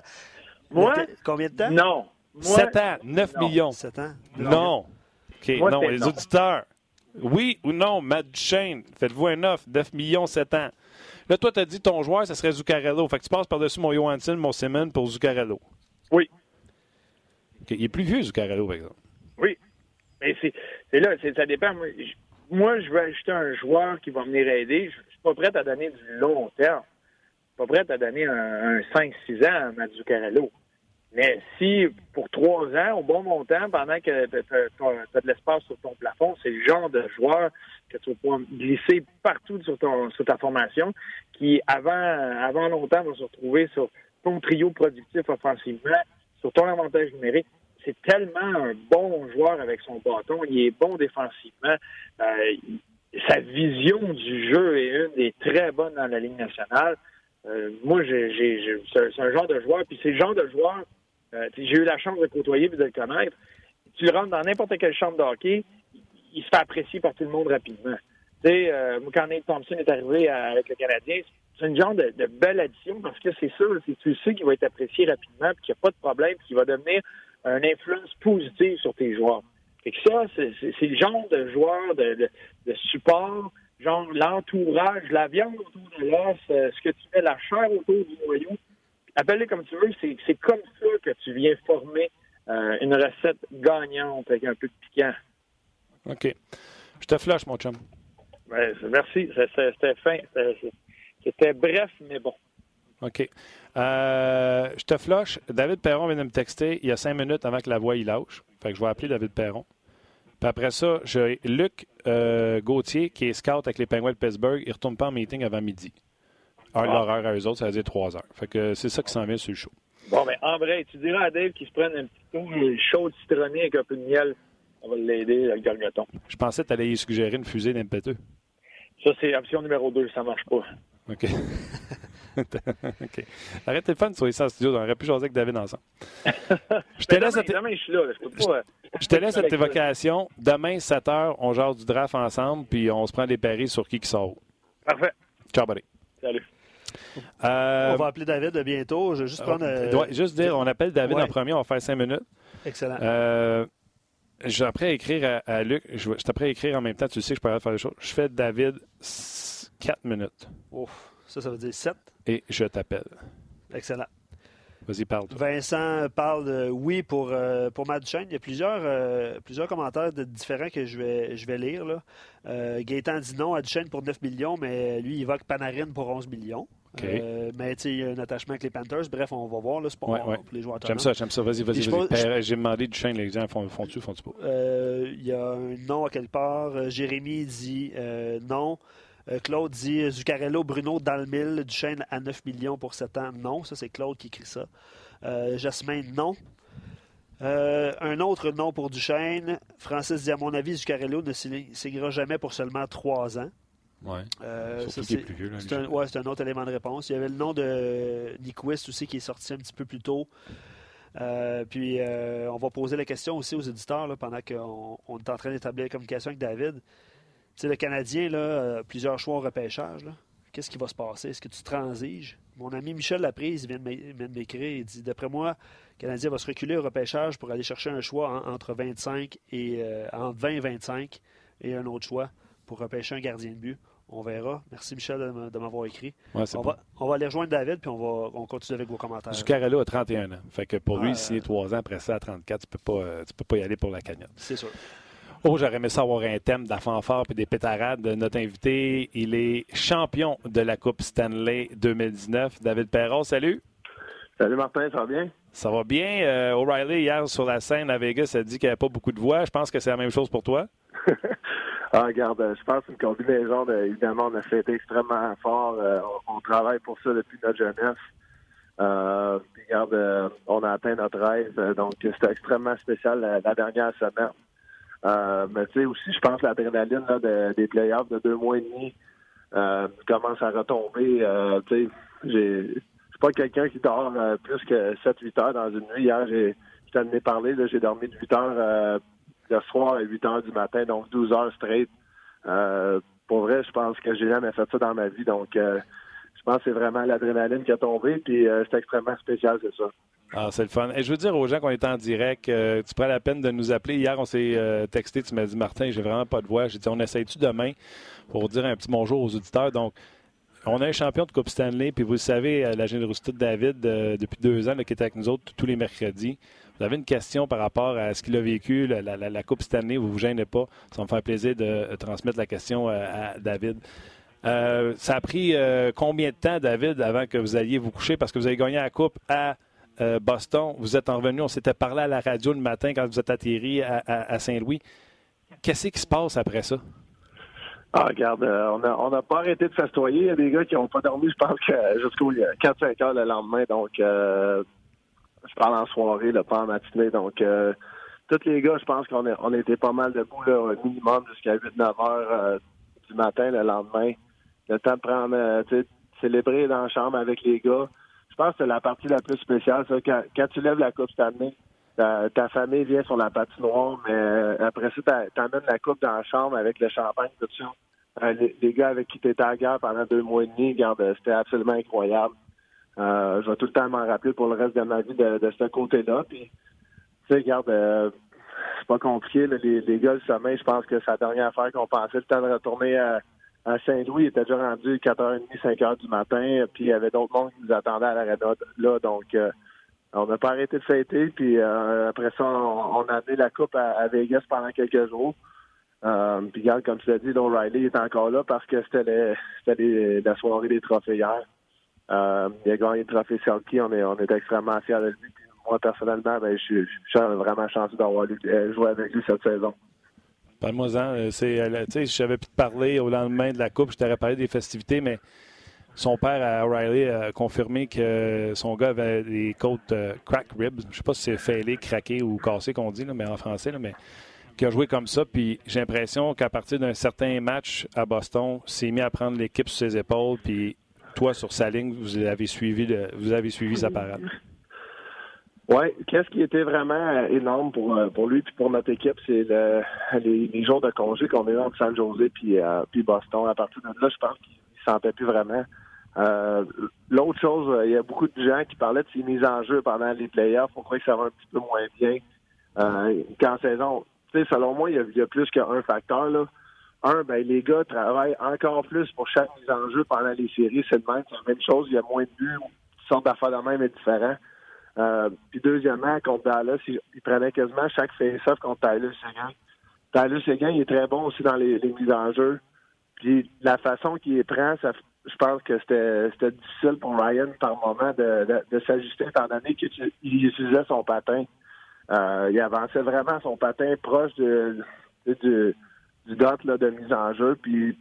C: Moi?
B: Combien de temps?
C: Non.
A: 7 ans, 9 millions.
B: 7 ans?
A: Non. OK, non, les auditeurs. Oui ou non, Matt Duchesne, faites-vous un offre, 9 millions, 7 ans. Là, toi, tu as dit ton joueur, ce serait Zuccarello. Fait que tu passes par-dessus mon Johansson, mon Simon pour Zuccarello.
C: Oui.
A: Il est plus vieux, Zuccarello, par exemple.
C: Oui. Mais c'est là, ça dépend. Moi, je veux ajouter un joueur qui va venir aider. Je suis pas prêt à donner du long terme. Je suis pas prêt à donner un, 5-6 ans à Zuccarello. Mais si, pour trois ans, au bon montant, pendant que tu as, de l'espace sur ton plafond, c'est le genre de joueur que tu vas pouvoir glisser partout sur, ta formation, qui, avant, avant longtemps, va se retrouver sur ton trio productif offensivement, sur ton avantage numérique. C'est tellement un bon joueur avec son bâton. Il est bon défensivement. Euh, sa vision du jeu est une des très bonnes dans la Ligue nationale. Euh, moi, j'ai, c'est un genre de joueur, puis c'est le genre de joueur euh, j'ai eu la chance de côtoyer et de le connaître. Tu rentres dans n'importe quelle chambre de hockey, il se fait apprécier par tout le monde rapidement. Tu sais, euh, quand Nate Thompson est arrivé avec le Canadien, c'est une genre de, belle addition parce que c'est sûr, c'est tu sais qu'il va être apprécié rapidement, puis qu'il n'y a pas de problème, puis qu'il va devenir une influence positive sur tes joueurs. Fait que ça, c'est le genre de joueur de, support, genre l'entourage, la viande autour de l'os, euh, ce que tu mets, la chair autour du noyau, appelle comme tu veux, c'est comme ça que tu viens former euh, une recette gagnante avec un peu de piquant.
A: OK. Je te flash, mon chum.
C: Ben, merci. C'était fin. C'était bref, mais bon.
A: OK. Euh, je te flush. David Perron vient de me texter il y a cinq minutes avant que la voix il lâche. Fait que je vais appeler David Perron. Puis après ça, j'ai Luc euh, Gauthier, qui est scout avec les Penguins de Pittsburgh. Il ne retourne pas en meeting avant midi. Heure de l'horaire à eux autres, ça veut dire trois heures. Fait que c'est ça qui s'en vient sur le show.
C: Bon, mais en vrai, tu diras à Dave qu'il se prenne un petit tour chaud citronné avec un peu de miel. On va l'aider, le gargoton.
A: Je pensais que tu allais y suggérer une fusée d'impéteux.
C: Ça, c'est option numéro deux. Ça marche pas.
A: OK. OK. Arrêtez le fun de soyez en studio. On aurait pu jaser avec David ensemble.
C: Je te laisse cette
A: évocation. Demain, 7 h, on jase du draft ensemble, puis on se prend des paris sur qui qui sort.
C: Parfait.
A: Ciao, buddy.
C: Salut.
B: Euh, on va appeler David bientôt. Je vais juste
A: euh,
B: prendre. Euh,
A: juste dire, on appelle David en premier, on va faire cinq minutes.
B: Excellent.
A: Euh, je à écrire à, Luc. Je, je à écrire en même temps. Tu sais que je peux faire des choses. Je fais David 4 minutes.
B: Ouf, ça, ça veut dire 7.
A: Et je t'appelle.
B: Excellent.
A: Vas-y, parle.
B: Vincent parle de oui pour, euh, pour Matt Duchesne. Il y a plusieurs, euh, plusieurs commentaires de différents que je vais, je vais lire. Là. Euh, Gaétan dit non à Duchesne pour 9 millions, mais lui, il évoque Panarin pour 11 millions. Euh, mais il y a un attachement avec les Panthers. Bref, on va voir. C'est pour, les joueurs
A: J'aime ça, j'aime ça. Vas-y, vas-y. J'ai demandé Duchesne, les gens font-tu, font-tu pas?
B: Il y a un non à quelque part. Jérémy dit non. Euh, Claude dit Zuccarello, Bruno Dalmil, Duchesne à 9 millions pour 7 ans. Non, ça c'est Claude qui écrit ça. Euh, Jasmin, non. Euh, un autre non pour Duchesne. Francis dit à mon avis, Zuccarello ne signera jamais pour seulement 3 ans.
A: Oui.
B: c'est un, ouais, un, autre élément de réponse. Il y avait le nom de Nyquist aussi qui est sorti un petit peu plus tôt. puis on va poser la question aussi aux éditeurs pendant qu'on est en train d'établir la communication avec David sais, le Canadien, là, euh, plusieurs choix au repêchage. Qu'est-ce qui va se passer? Est-ce que tu transiges? Mon ami Michel Laprise vient de m'écrire. Il dit D'après moi, le Canadien va se reculer au repêchage pour aller chercher un choix entre 25 et euh, entre 20 et 25 et un autre choix pour repêcher un gardien de but. On verra. Merci Michel de m'avoir écrit. on, va, on, va, aller rejoindre David puis on va on continue avec vos commentaires.
A: Zuccarello a 31 ans. Fait que pour lui, ah, signer 3 ans après ça à 34, tu peux pas, euh, tu peux pas y aller pour la cagnotte.
B: C'est sûr.
A: Oh, j'aurais aimé savoir un thème de la fanfare et des pétarades de notre invité. Il est champion de la Coupe Stanley 2019. David Perron, salut.
D: Salut Martin, ça va bien?
A: Ça va bien. Euh, O'Reilly, hier sur la scène à Vegas, a dit qu'il n'y avait pas beaucoup de voix. Je pense que c'est la même chose pour toi.
D: ah, regarde, je pense qu'une combinaison, de, évidemment, on a fait extrêmement fort. Euh, on, travaille pour ça depuis notre jeunesse. Euh, regarde, on a atteint notre rêve. donc, c'était extrêmement spécial la dernière semaine. Euh, mais tu sais, aussi, je pense que l'adrénaline de, des playoffs de deux mois et demi euh, commence à retomber. Euh, tu sais, j'ai suis pas quelqu'un qui dort euh, plus que 7-8 heures dans une nuit. Hier, j'ai je t'en parler, j'ai dormi de 8 heures le soir à 8 heures du matin, donc 12 heures straight. pour vrai, je pense que j'ai jamais fait ça dans ma vie. Donc je pense que c'est vraiment l'adrénaline qui a tombé, puis c'est extrêmement spécial, c'est ça.
A: Ah, c'est le fun. Et je veux dire aux gens qu'on est en direct, euh, tu prends la peine de nous appeler. Hier, on s'est euh, texté, tu m'as dit, Martin, j'ai vraiment pas de voix. J'ai dit, on essaye-tu demain pour dire un petit bonjour aux auditeurs? Donc, on a un champion de Coupe Stanley, puis vous le savez, euh, la générosité de David, depuis deux ans, qui est avec nous autres tous les mercredis. Vous avez une question par rapport à ce qu'il a vécu, la, Coupe Stanley, vous ne vous gênez pas. Ça me faire plaisir de transmettre la question à David. ça a pris combien de temps, David, avant que vous alliez vous coucher? Parce que vous avez gagné la Coupe à euh, Boston. Vous êtes revenu, on s'était parlé à la radio le matin quand vous êtes atterri à, Saint-Louis. Qu'est-ce qui se passe après ça?
D: Ah, regarde, euh, on n'a pas arrêté de festoyer. Il y a des gars qui n'ont pas dormi, je pense, jusqu'au 4-5 heures le lendemain. Donc, euh, je parle en soirée, le pas en matinée. Donc, tous les gars, je pense qu'on on était pas mal debout, là, au minimum jusqu'à 8-9 heures du matin le lendemain. Le temps de prendre, tu sais, célébrer dans la chambre avec les gars je pense que c'est la partie la plus spéciale. Ça, quand, tu lèves la coupe cette année, ta, famille vient sur la patinoire, mais euh, après ça, tu amènes la coupe dans la chambre avec le champagne, tout ça. Euh, les, gars avec qui tu étais à guerre pendant deux mois et demi, euh, c'était absolument incroyable. Je vais tout le temps m'en rappeler pour le reste de ma vie de, ce côté-là. Puis, tu sais, regarde, c'est pas compliqué. les, gars, le sommeil, je pense que c'est la dernière affaire qu'on pensait. Le temps de retourner à Saint-Louis, il était déjà rendu 4h30, 5h du matin, puis il y avait d'autres monde qui nous attendaient à l'arena là, donc euh, on n'a pas arrêté de fêter, puis euh, après ça, on, a amené la coupe à, Vegas pendant quelques jours. Euh, puis regarde, comme tu l'as dit, Don Riley est encore là parce que c'était la soirée des trophées hier. Euh, il a gagné le trophée Selkie. On est, on est extrêmement fiers de lui. moi, personnellement, ben, je, suis vraiment chanceux d'avoir joué avec lui cette saison.
A: Parle-moi-en. Si j'avais pu te parler au lendemain de la Coupe, je t'aurais parlé des festivités, mais son père, à O'Reilly, a confirmé que son gars avait des côtes euh, crack ribs. Je sais pas si c'est fêlé, craqué ou cassé qu'on dit, mais en français, mais qui a joué comme ça. Puis j'ai l'impression qu'à partir d'un certain match à Boston, s'est mis à prendre l'équipe sur ses épaules. Puis toi, sur sa ligne, vous avez suivi, vous avez suivi sa parade.
D: Oui, qu'est-ce qui était vraiment euh, énorme pour, euh, lui et pour notre équipe, c'est les, jours de congé qu'on a eu entre San Jose puis, puis Boston. À partir de là, je pense qu'il ne sentait plus vraiment. Euh, l'autre chose, euh, il y a beaucoup de gens qui parlaient de ces mises en jeu pendant les playoffs. On croit que ça va un petit peu moins bien euh, qu'en saison. Selon moi, il y, a, plus qu'un facteur. Là. Un, ben les gars travaillent encore plus pour chaque mise en jeu pendant les séries. C'est le même, c'est la même chose. Il y a moins de buts. Une sorte d'affaires de même est différent. Euh, puis deuxièmement, contre Dallas, il, prenait quasiment chaque face-off contre Tyler Seguin. Tyler Seguin, il est très bon aussi dans les, les mises en jeu. Puis la façon qu'il les prend, ça, je pense que c'était difficile pour Ryan par moment de, de, s'ajuster étant donné qu'il utilisait son patin. Euh, il avançait vraiment son patin proche de, du, du dot là, de mise en jeu. Puis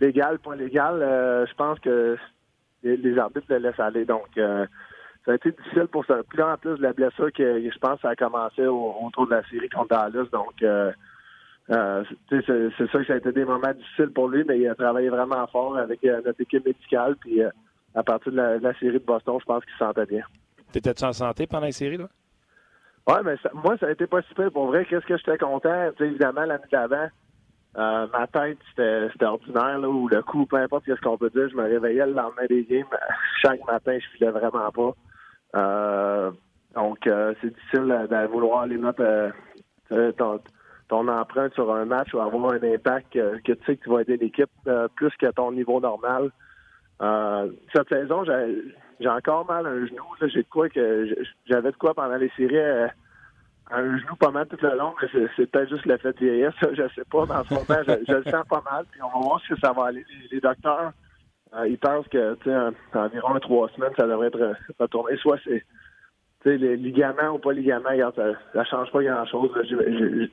D: légal, pas légal, euh, je pense que les, arbitres le laissent aller. Donc euh, ça a été difficile pour ça. Puis en plus de la blessure que je pense ça a commencé au, autour de la série contre Dallas. Donc euh, c'est ça que ça a été des moments difficiles pour lui, mais il a travaillé vraiment fort avec notre équipe médicale. Puis à partir de la, série de Boston, je pense qu'il se sentait bien.
A: T'étais-tu en santé pendant la série, là?
D: Oui, mais moi, ça a été pas super. Pour vrai, qu'est-ce que j'étais content? évidemment, l'année d'avant, ma tête, c'était ordinaire, là, ou le coup, peu importe ce qu'on peut dire, je me réveillais le lendemain des games. Chaque matin, je filais vraiment pas. donc, c'est difficile de vouloir aller mettre ton empreinte sur un match va avoir un impact que, tu sais que tu vas aider l'équipe euh, plus qu'à ton niveau normal. Euh, cette saison, j'ai encore mal à un genou. J'ai de quoi que j'avais de quoi pendant les séries euh, un genou pas mal tout le long, mais c'est peut-être juste l'effet de vieillesse. Je sais pas. Dans ce moment, je, le sens pas mal. Puis on va voir si ça va aller. Les, docteurs, ils pensent que tu sais, environ trois semaines, ça devrait être retourné. Soit c'est les ligaments ou pas ligaments, ça ne change pas grand-chose.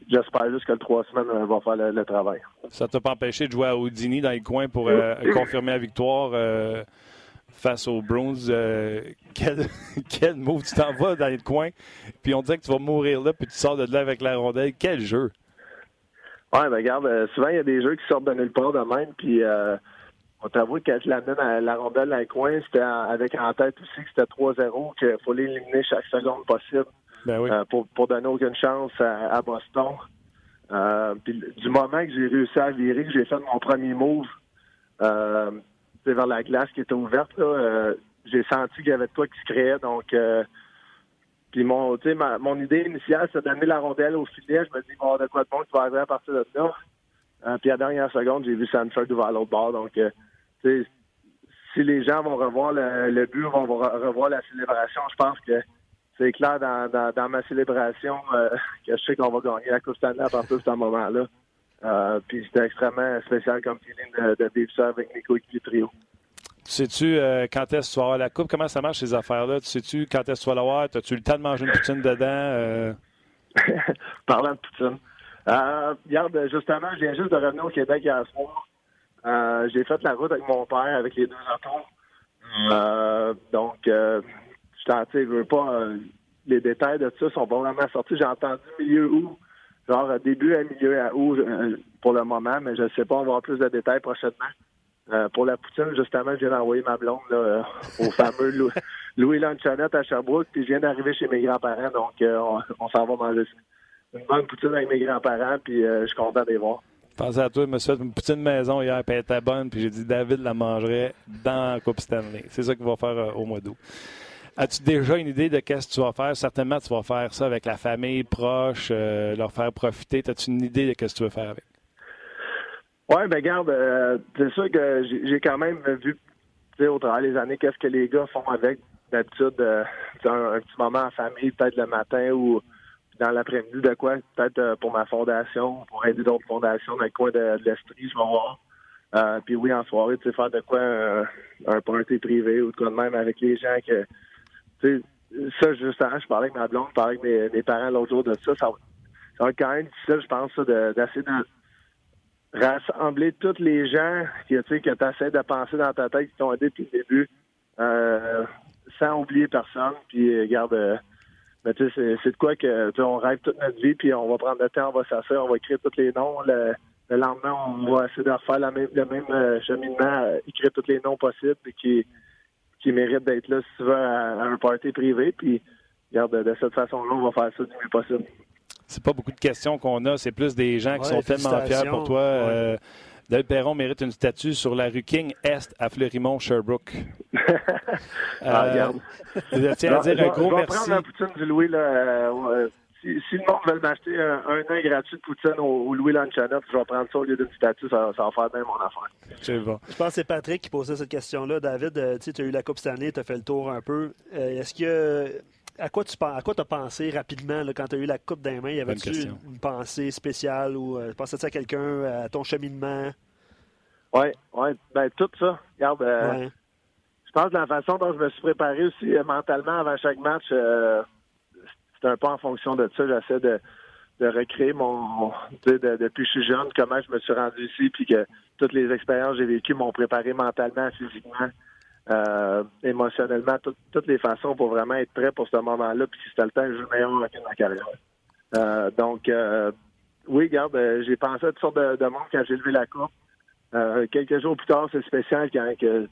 D: J'espère juste que le trois semaines euh, va faire le, travail.
A: Ça t'a pas empêché de jouer à Houdini dans les coins pour euh, confirmer la victoire euh, face aux Bruins. quel, quel move tu t'en vas dans les coins, puis on dirait que tu vas mourir là, puis tu sors de là avec la rondelle. Quel jeu!
D: Ouais, ben regarde, souvent il y a des jeux qui sortent de nulle part de même, puis on t'avoue que je l'amène à la rondelle dans le coin, c'était avec en tête aussi que c'était 3-0, qu'il fallait éliminer chaque seconde possible
A: ben
D: euh, pour, pour donner aucune chance à, Boston. Euh, puis du moment que j'ai réussi à virer, que j'ai fait mon premier move euh, vers la glace qui était ouverte, là, j'ai senti qu'il y avait de quoi qui se créait. Donc, puis mon, ma, mon idée initiale, c'est d'amener la rondelle au filet. Je me dis, bon, de quoi de bon qui va arriver à partir de là. puis à la dernière seconde, j'ai vu Sanford ouvrir l'autre bord. Donc, si les gens vont revoir le, but, vont revoir la célébration, je pense que c'est clair dans, ma célébration euh, que je sais qu'on va gagner la Coupe Stanley à partir de ce moment-là. Euh, puis c'était extrêmement spécial comme feeling de, de vivre ça avec mes coéquipiers trio.
A: Sais-tu euh, quand est-ce que tu vas avoir la coupe? Comment ça marche ces affaires-là? Tu sais-tu quand est-ce que tu vas l'avoir? As-tu le temps de manger une poutine dedans?
D: Parlant de poutine. regarde, justement, je viens juste de revenir au Québec hier soir. Euh, j'ai fait la route avec mon père, avec les deux. Euh, donc, euh, je veux pas. Euh, les détails de ça sont pas vraiment sortis. J'ai entendu milieu août, genre début à milieu à août pour le moment, mais je ne sais pas, on va avoir plus de détails prochainement. pour la poutine, justement, je viens d'envoyer ma blonde là, au fameux Louis, Louis Lanchonette à Sherbrooke, puis je viens d'arriver chez mes grands-parents, donc on, on s'en va manger une bonne poutine avec mes grands-parents, puis je suis content de les voir.
A: Pensez à toi, je me suis fait une petite maison hier, puis elle était bonne, puis j'ai dit David la mangerait dans la Coupe Stanley. C'est ça qu'il va faire euh, au mois d'août. As-tu déjà une idée de qu'est-ce que tu vas faire? Certainement, tu vas faire ça avec la famille proche, euh, leur faire profiter. As-tu une idée de qu'est-ce que tu veux faire avec?
D: Oui, ben garde, euh, c'est sûr que j'ai quand même vu au travers des années qu'est-ce que les gars font avec d'habitude un, petit moment en famille, peut-être le matin ou dans l'après-midi de quoi, peut-être euh, pour ma fondation, pour aider d'autres fondations dans le coin de, l'Estrie, je vais voir. puis oui, en soirée, tu sais, faire de quoi un, party privé ou de quoi de même avec les gens que, tu sais, ça, justement, je parlais avec ma blonde, je parlais avec mes, parents l'autre jour de ça, ça, va être quand même difficile, je pense, d'essayer de, rassembler tous les gens que tu que essaies de penser dans ta tête qui t'ont aidé depuis le début, euh, sans oublier personne. Puis, euh, regarde, euh, mais tu sais, c'est de quoi que on rêve toute notre vie, puis on va prendre le temps, on va s'asseoir, on va écrire tous les noms. Le, lendemain, on va essayer de refaire le même cheminement, écrire tous les noms possibles, puis qui, qui méritent d'être là, veux, à, un party privé. Puis, regarde, de cette façon-là, on va faire ça du mieux possible
A: c'est pas beaucoup de questions qu'on a, c'est plus des gens qui sont tellement fiers pour toi. Euh, David Perron mérite une statue sur la rue King Est à Fleurimont, Sherbrooke.
D: ah, regarde.
A: Je tiens à dire un gros merci.
D: Je vais prendre la poutine du Louis. Là, euh, si, le monde veut m'acheter un, an gratuit de poutine au, Louis Lanchanoff, je vais prendre ça au lieu d'une statue. Ça, va faire bien mon affaire.
A: Je
B: pense que c'est Patrick qui posait cette question-là. David, euh, tu as eu la Coupe Stanley, tu as fait le tour un peu. Est-ce que à quoi tu à quoi as pensé rapidement quand tu as eu la coupe dans les mains? Y avait-tu une, pensée spéciale ou euh, pensais-tu à quelqu'un, à ton cheminement?
D: Oui, oui. Ben, tout ça. Regarde, euh, je pense que la façon dont je me suis préparé aussi euh, mentalement avant chaque match, c'est un peu en fonction de ça. J'essaie de, recréer mon. depuis que je suis jeune, comment je me suis rendu ici, puis que toutes les expériences que j'ai vécues m'ont préparé mentalement, physiquement. Euh, émotionnellement, toutes les façons pour vraiment être prêt pour ce moment-là. Puis si c'était le temps, je joue le meilleur hockey de ma carrière. Euh, donc, euh, oui, regarde, j'ai pensé à toutes sortes de, monde quand j'ai levé la coupe. quelques jours plus tard, c'est spécial quand que,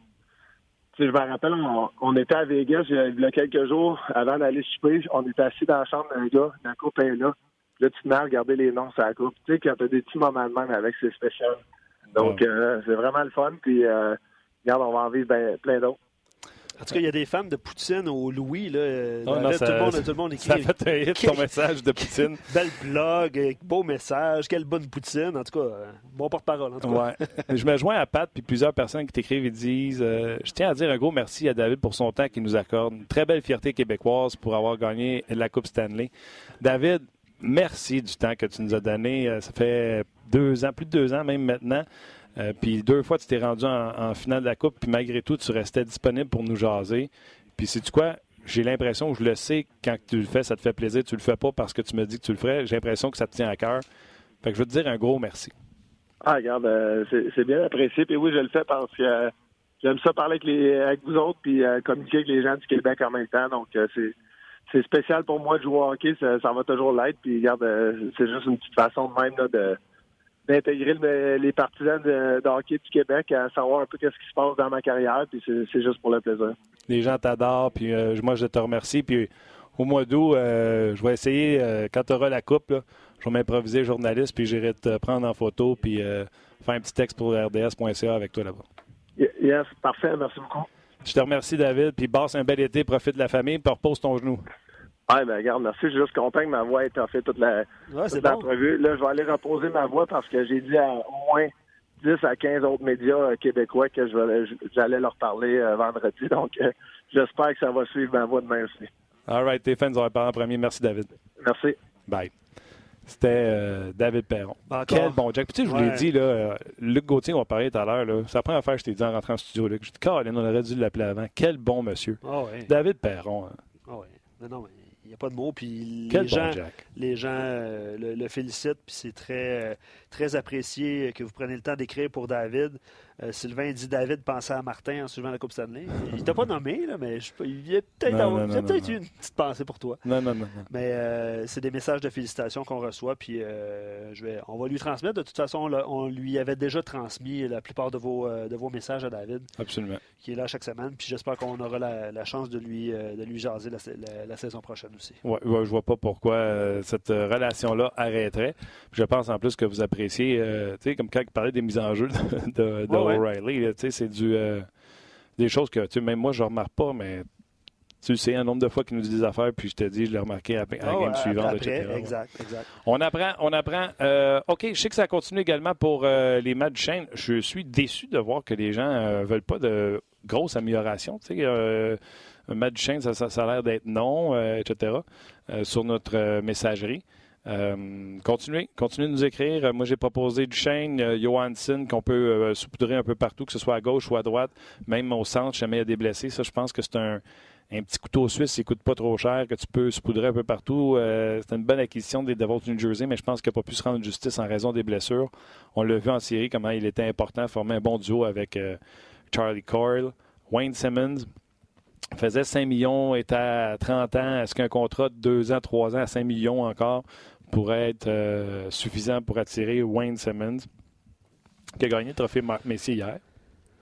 D: je me rappelle, on, était à Vegas il y a quelques jours avant d'aller souper. On était assis dans la chambre d'un gars, la coupe est là. Là, tu te mets à regarder les noms sur la coupe. Tu sais, quand tu as des petits moments de même avec, c'est spécial. Donc, c'est vraiment le fun. Puis, regarde, on va en vivre ben, plein d'autres.
B: En tout cas, il y a des fans de Poutine au Louis. Là, tout, le monde, tout le monde écrit.
A: Ça fait un hit ton message de Poutine.
B: Bel blog, beau message, quelle bonne Poutine. En tout cas, euh, bon porte-parole.
A: Ouais. je me joins à Pat puis plusieurs personnes qui t'écrivent et disent euh, Je tiens à dire un gros merci à David pour son temps qu'il nous accorde. Une très belle fierté québécoise pour avoir gagné la Coupe Stanley. David, merci du temps que tu nous as donné. Euh, ça fait deux ans, plus de deux ans même maintenant. Euh, puis deux fois, tu t'es rendu en, finale de la Coupe, puis malgré tout, tu restais disponible pour nous jaser. Puis c'est quoi? J'ai l'impression, je le sais, quand tu le fais, ça te fait plaisir. Tu le fais pas parce que tu me dis que tu le ferais. J'ai l'impression que ça te tient à cœur. Fait que je veux te dire un gros merci.
D: Ah, regarde, euh, c'est bien apprécié. Puis oui, je le fais parce que euh, j'aime ça parler avec, les, avec vous autres, puis communiquer avec les gens du Québec en même temps. Donc, c'est spécial pour moi de jouer au hockey. Ça, va toujours l'être. Puis, regarde, c'est juste une petite façon de même de d'intégrer les partisans de, hockey du Québec à savoir un peu ce qui se passe dans ma carrière. Puis c'est juste pour le plaisir.
A: Les gens t'adorent. Puis euh, moi, je te remercie. Puis au mois d'août, euh, je vais essayer, euh, quand tu auras la coupe, je vais m'improviser journaliste. Puis j'irai te prendre en photo. Puis faire un petit texte pour rds.ca avec toi là-bas.
D: Yes, parfait. Merci beaucoup.
A: Je te remercie, David. Puis passe un bel été, profite de la famille, puis repose ton genou.
D: Oui, ben regarde, merci. Je suis juste content que ma voix ait fait toute la l'entrevue. Là, je vais aller reposer ma voix parce que j'ai dit à au moins 10 à 15 autres médias euh, québécois que j'allais leur parler euh, vendredi. Donc, euh, j'espère que ça va suivre ma voix demain aussi.
A: All right, tes fans ont parlé en premier. Merci, David.
D: Merci.
A: Bye. C'était David Perron. Quel bon Jack. Puis, tu sais, je vous l'ai dit, là, Luc Gauthier, on va parler tout à l'heure. C'est la première fois que je t'ai dit en rentrant en studio. Luc. Je dit, Caroline, on aurait dû l'appeler avant. Quel bon monsieur.
B: Ah
A: David Perron. Hein.
B: Ah oui. Non, non, mais n'y a pas de mots. Puis les gens, les gens euh, le, félicitent, puis c'est très, euh, très apprécié que vous preniez le temps d'écrire pour David. Euh, Sylvain dit David pensait à Martin en suivant la Coupe Stanley. Il t'a pas nommé, là, mais je, il y a peut-être une petite pensée pour toi.
A: Non, non, non.
B: Mais euh, c'est des messages de félicitations qu'on reçoit, puis euh, je vais, on va lui transmettre. De toute façon, on, lui avait déjà transmis la plupart de vos, de vos messages à David.
A: Absolument.
B: Qui est là chaque semaine, puis j'espère qu'on aura la, chance de lui, de lui jaser la, saison prochaine aussi.
A: Ouais, ouais, je vois pas pourquoi cette relation-là arrêterait. Je pense en plus que vous appréciez, tu sais, comme quand il parlait des mises en jeu de, de, O'Reilly. C'est du, euh, des choses que même moi, je ne remarque pas, mais tu sais un nombre de fois qu'il nous dit des affaires, puis je te dis, je l'ai remarqué à, la game suivante, etc.
B: Exact, exact.
A: On apprend, on apprend. Euh, OK, je sais que ça continue également pour euh, les matchs chaîne. Je suis déçu de voir que les gens ne veulent pas de grosses améliorations. Tu sais, un match chaîne, ça, ça, a l'air d'être non, etc., sur notre messagerie. Continuez, continuez de nous écrire. Moi, j'ai proposé Duchesne, Johansson, qu'on peut saupoudrer un peu partout, que ce soit à gauche ou à droite, même au centre, jamais il y a des blessés. Ça, je pense que c'est un, petit couteau suisse qui ne coûte pas trop cher, que tu peux saupoudrer un peu partout. Euh, c'est une bonne acquisition des Devils du New Jersey, mais je pense qu'il n'a pas pu se rendre justice en raison des blessures. On l'a vu en série, comment il était important, former un bon duo avec euh, Charlie Coyle. Wayne Simmons faisait 5 millions, était à 30 ans. Est-ce qu'un contrat de 2 ans, 3 ans à 5 millions encore? Pourrait être euh, suffisant pour attirer Wayne Simmons, qui a gagné le trophée Marc Messier hier?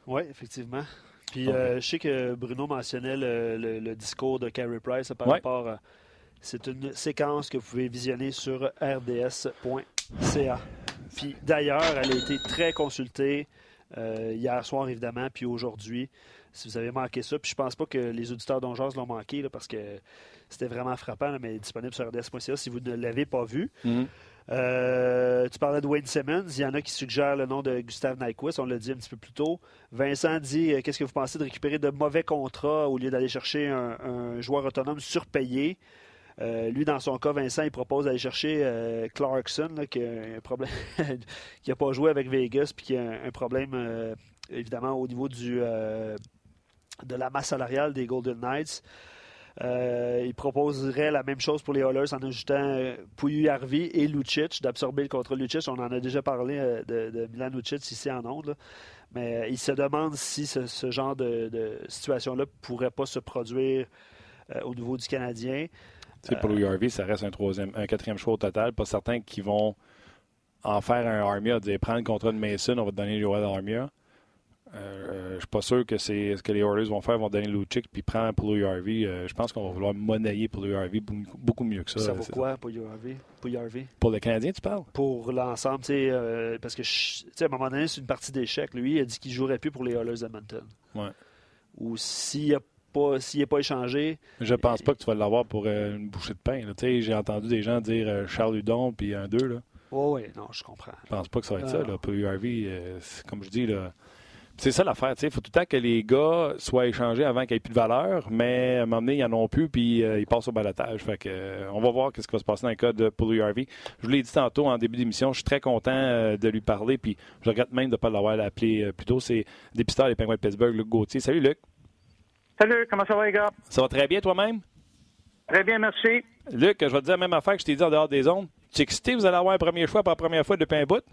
B: Oui, effectivement. Puis euh, je sais que Bruno mentionnait le, discours de Carey Price par rapport à. C'est une séquence que vous pouvez visionner sur rds.ca. Puis d'ailleurs, elle a été très consultée euh, hier soir, évidemment, puis aujourd'hui. Si vous avez manqué ça, puis je pense pas que les auditeurs d'Ongeance l'ont manqué parce que c'était vraiment frappant, mais disponible sur rds.ca si vous ne l'avez pas vu. Mm-hmm. Euh, tu parlais de Wayne Simmons. Il y en a qui suggèrent le nom de Gustave Nyquist. On l'a dit un petit peu plus tôt. Vincent dit euh, Qu'est-ce que vous pensez de récupérer de mauvais contrats au lieu d'aller chercher un, joueur autonome surpayé? Euh, lui, dans son cas, Vincent, il propose d'aller chercher Clarkson, qui a un problème, qui n'a pas joué avec Vegas, puis qui a un, problème, évidemment, au niveau du, de la masse salariale des Golden Knights. Euh, il proposerait la même chose pour les Oilers en ajoutant euh, Harvey et Lucic, d'absorber le contrat Lucic. On en a déjà parlé euh, de, Milan Lucic ici en Onde. Mais il se demande si ce, genre de, situation-là ne pourrait pas se produire au niveau du Canadien.
A: pour Louis Harvey, ça reste un, troisième, un quatrième choix au total. Pas certains qui vont en faire un Armia, dire prendre le contrat de Mason, on va te donner le Armia. Euh, je suis pas sûr que c'est ce que les Oilers vont faire, vont donner Lucic puis prendre pour Harvey. Euh, je pense qu'on va vouloir monnayer pour Harvey beaucoup mieux que ça.
B: Ça vaut quoi pour Harvey? Pour,
A: pour le Canadien, tu parles?
B: Pour l'ensemble, euh, parce que à un moment donné, c'est une partie d'échec. Lui, il a dit qu'il jouerait plus pour les Oilers Edmonton.
A: Ouais.
B: Ou s'il n'a pas, pas échangé.
A: Je pense pas que tu vas l'avoir pour une bouchée de pain. J'ai entendu des gens dire Charles Hudon puis un 2.
B: Oui, oui, non, je comprends.
A: Je pense pas que ça va être ça. Là, pour Harvey, comme je dis, là, c'est ça l'affaire. Il faut tout le temps que les gars soient échangés avant qu'il n'y ait plus de valeur, mais à un moment donné, ils n'en ont plus, puis euh, ils passent au balotage. Fait que, euh, on va voir ce qui va se passer dans le cas de Paul Harvey. Je vous l'ai dit tantôt en début d'émission, je suis très content euh, de lui parler, puis je regrette même de ne pas l'avoir appelé plus tôt. C'est dépisteur des Penguins de Pittsburgh, Luc Gauthier. Salut, Luc.
E: Salut, comment ça va, les gars?
A: Ça va très bien, toi-même?
E: Très bien, merci.
A: Luc, je vais te dire la même affaire que je t'ai dit en dehors des ondes. Tu es excité, vous allez avoir un premier choix pour la première fois depuis un bout?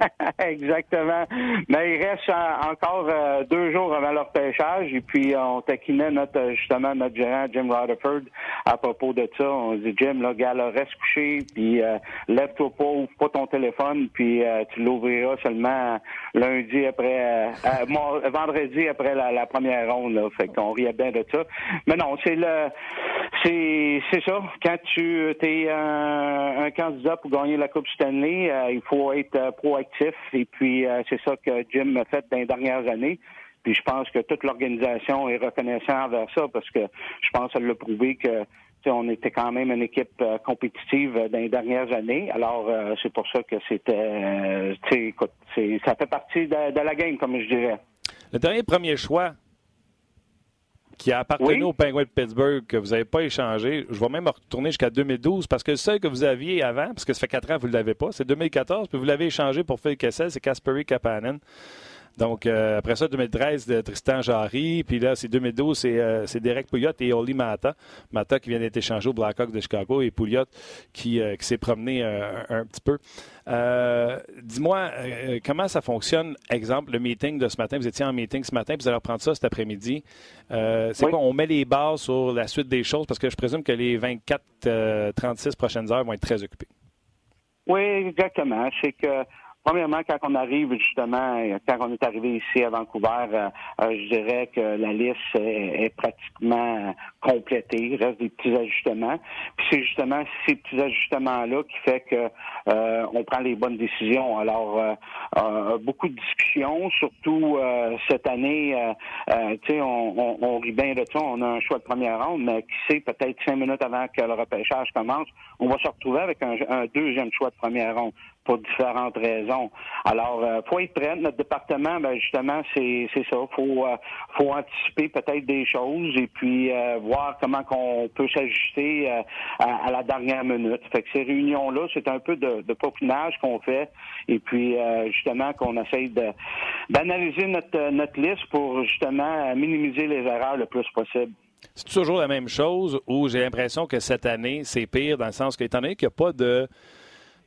E: Exactement. Mais il reste encore euh, deux jours avant leur pêchage. Et puis, on taquinait notre, justement notre gérant, Jim Rutherford, à propos de ça. On dit, Jim, là, gars, reste couché, puis euh, lève-toi pas, ouvre pas ton téléphone, puis euh, tu l'ouvriras seulement lundi après, vendredi après la, première ronde. Là. Fait qu'on riait bien de ça. Mais non, c'est le, c'est, ça. Quand tu es un, un, candidat pour gagner la Coupe Stanley, il faut être et puis, euh, c'est ça que Jim a fait dans les dernières années. Puis je pense que toute l'organisation est reconnaissante envers ça parce que je pense qu'elle l'a prouvé que on était quand même une équipe euh, compétitive dans les dernières années. Alors, euh, c'est pour ça que c'était, écoute, ça fait partie de, la game, comme je dirais.
A: Le dernier premier choix qui a appartenu aux Penguins de Pittsburgh, que vous n'avez pas échangé. Je vais même retourner jusqu'à 2012, parce que le seul que vous aviez avant, parce que ça fait quatre ans que vous ne l'avez pas, c'est 2014, puis vous l'avez échangé pour Phil Kessel, c'est Kasperi Kapanen. Donc, euh, après ça, 2013, de Tristan Jarry. Puis là, c'est 2012, c'est, euh, c'est Derek Pouliot et Oli Mata. Mata qui vient d'être échangé au Blackhawks de Chicago et Pouliot qui, euh, qui s'est promené un, petit peu. dis-moi, comment ça fonctionne? Exemple, le meeting de ce matin? Vous étiez en meeting ce matin, puis vous allez reprendre ça cet après-midi. c'est quoi? On met les bases sur la suite des choses? Parce que je présume que les 24-36 prochaines heures vont être très occupées.
E: Oui, exactement. C'est que Premièrement, quand on arrive justement, quand on est arrivé ici à Vancouver, euh, euh, je dirais que la liste est, pratiquement complétée. Il reste des petits ajustements. Puis c'est justement ces petits ajustements-là qui fait que euh, on prend les bonnes décisions. Alors, beaucoup de discussions, surtout cette année. sais, on, on, rit bien de ça. On a un choix de première ronde, mais qui sait, peut-être cinq minutes avant que le repêchage commence, on va se retrouver avec un, un deuxième choix de première ronde. Pour différentes raisons. Alors, il faut être prêt. Notre département, ben, justement, c'est ça. Faut faut anticiper peut-être des choses et puis voir comment qu'on peut s'ajuster à, la dernière minute. Fait que ces réunions-là, c'est un peu de, de peaufinage qu'on fait et puis justement qu'on essaye d'analyser notre notre liste pour justement minimiser les erreurs le plus possible.
A: C'est toujours la même chose ou j'ai l'impression que cette année, c'est pire dans le sens qu'étant donné qu'il n'y a pas de.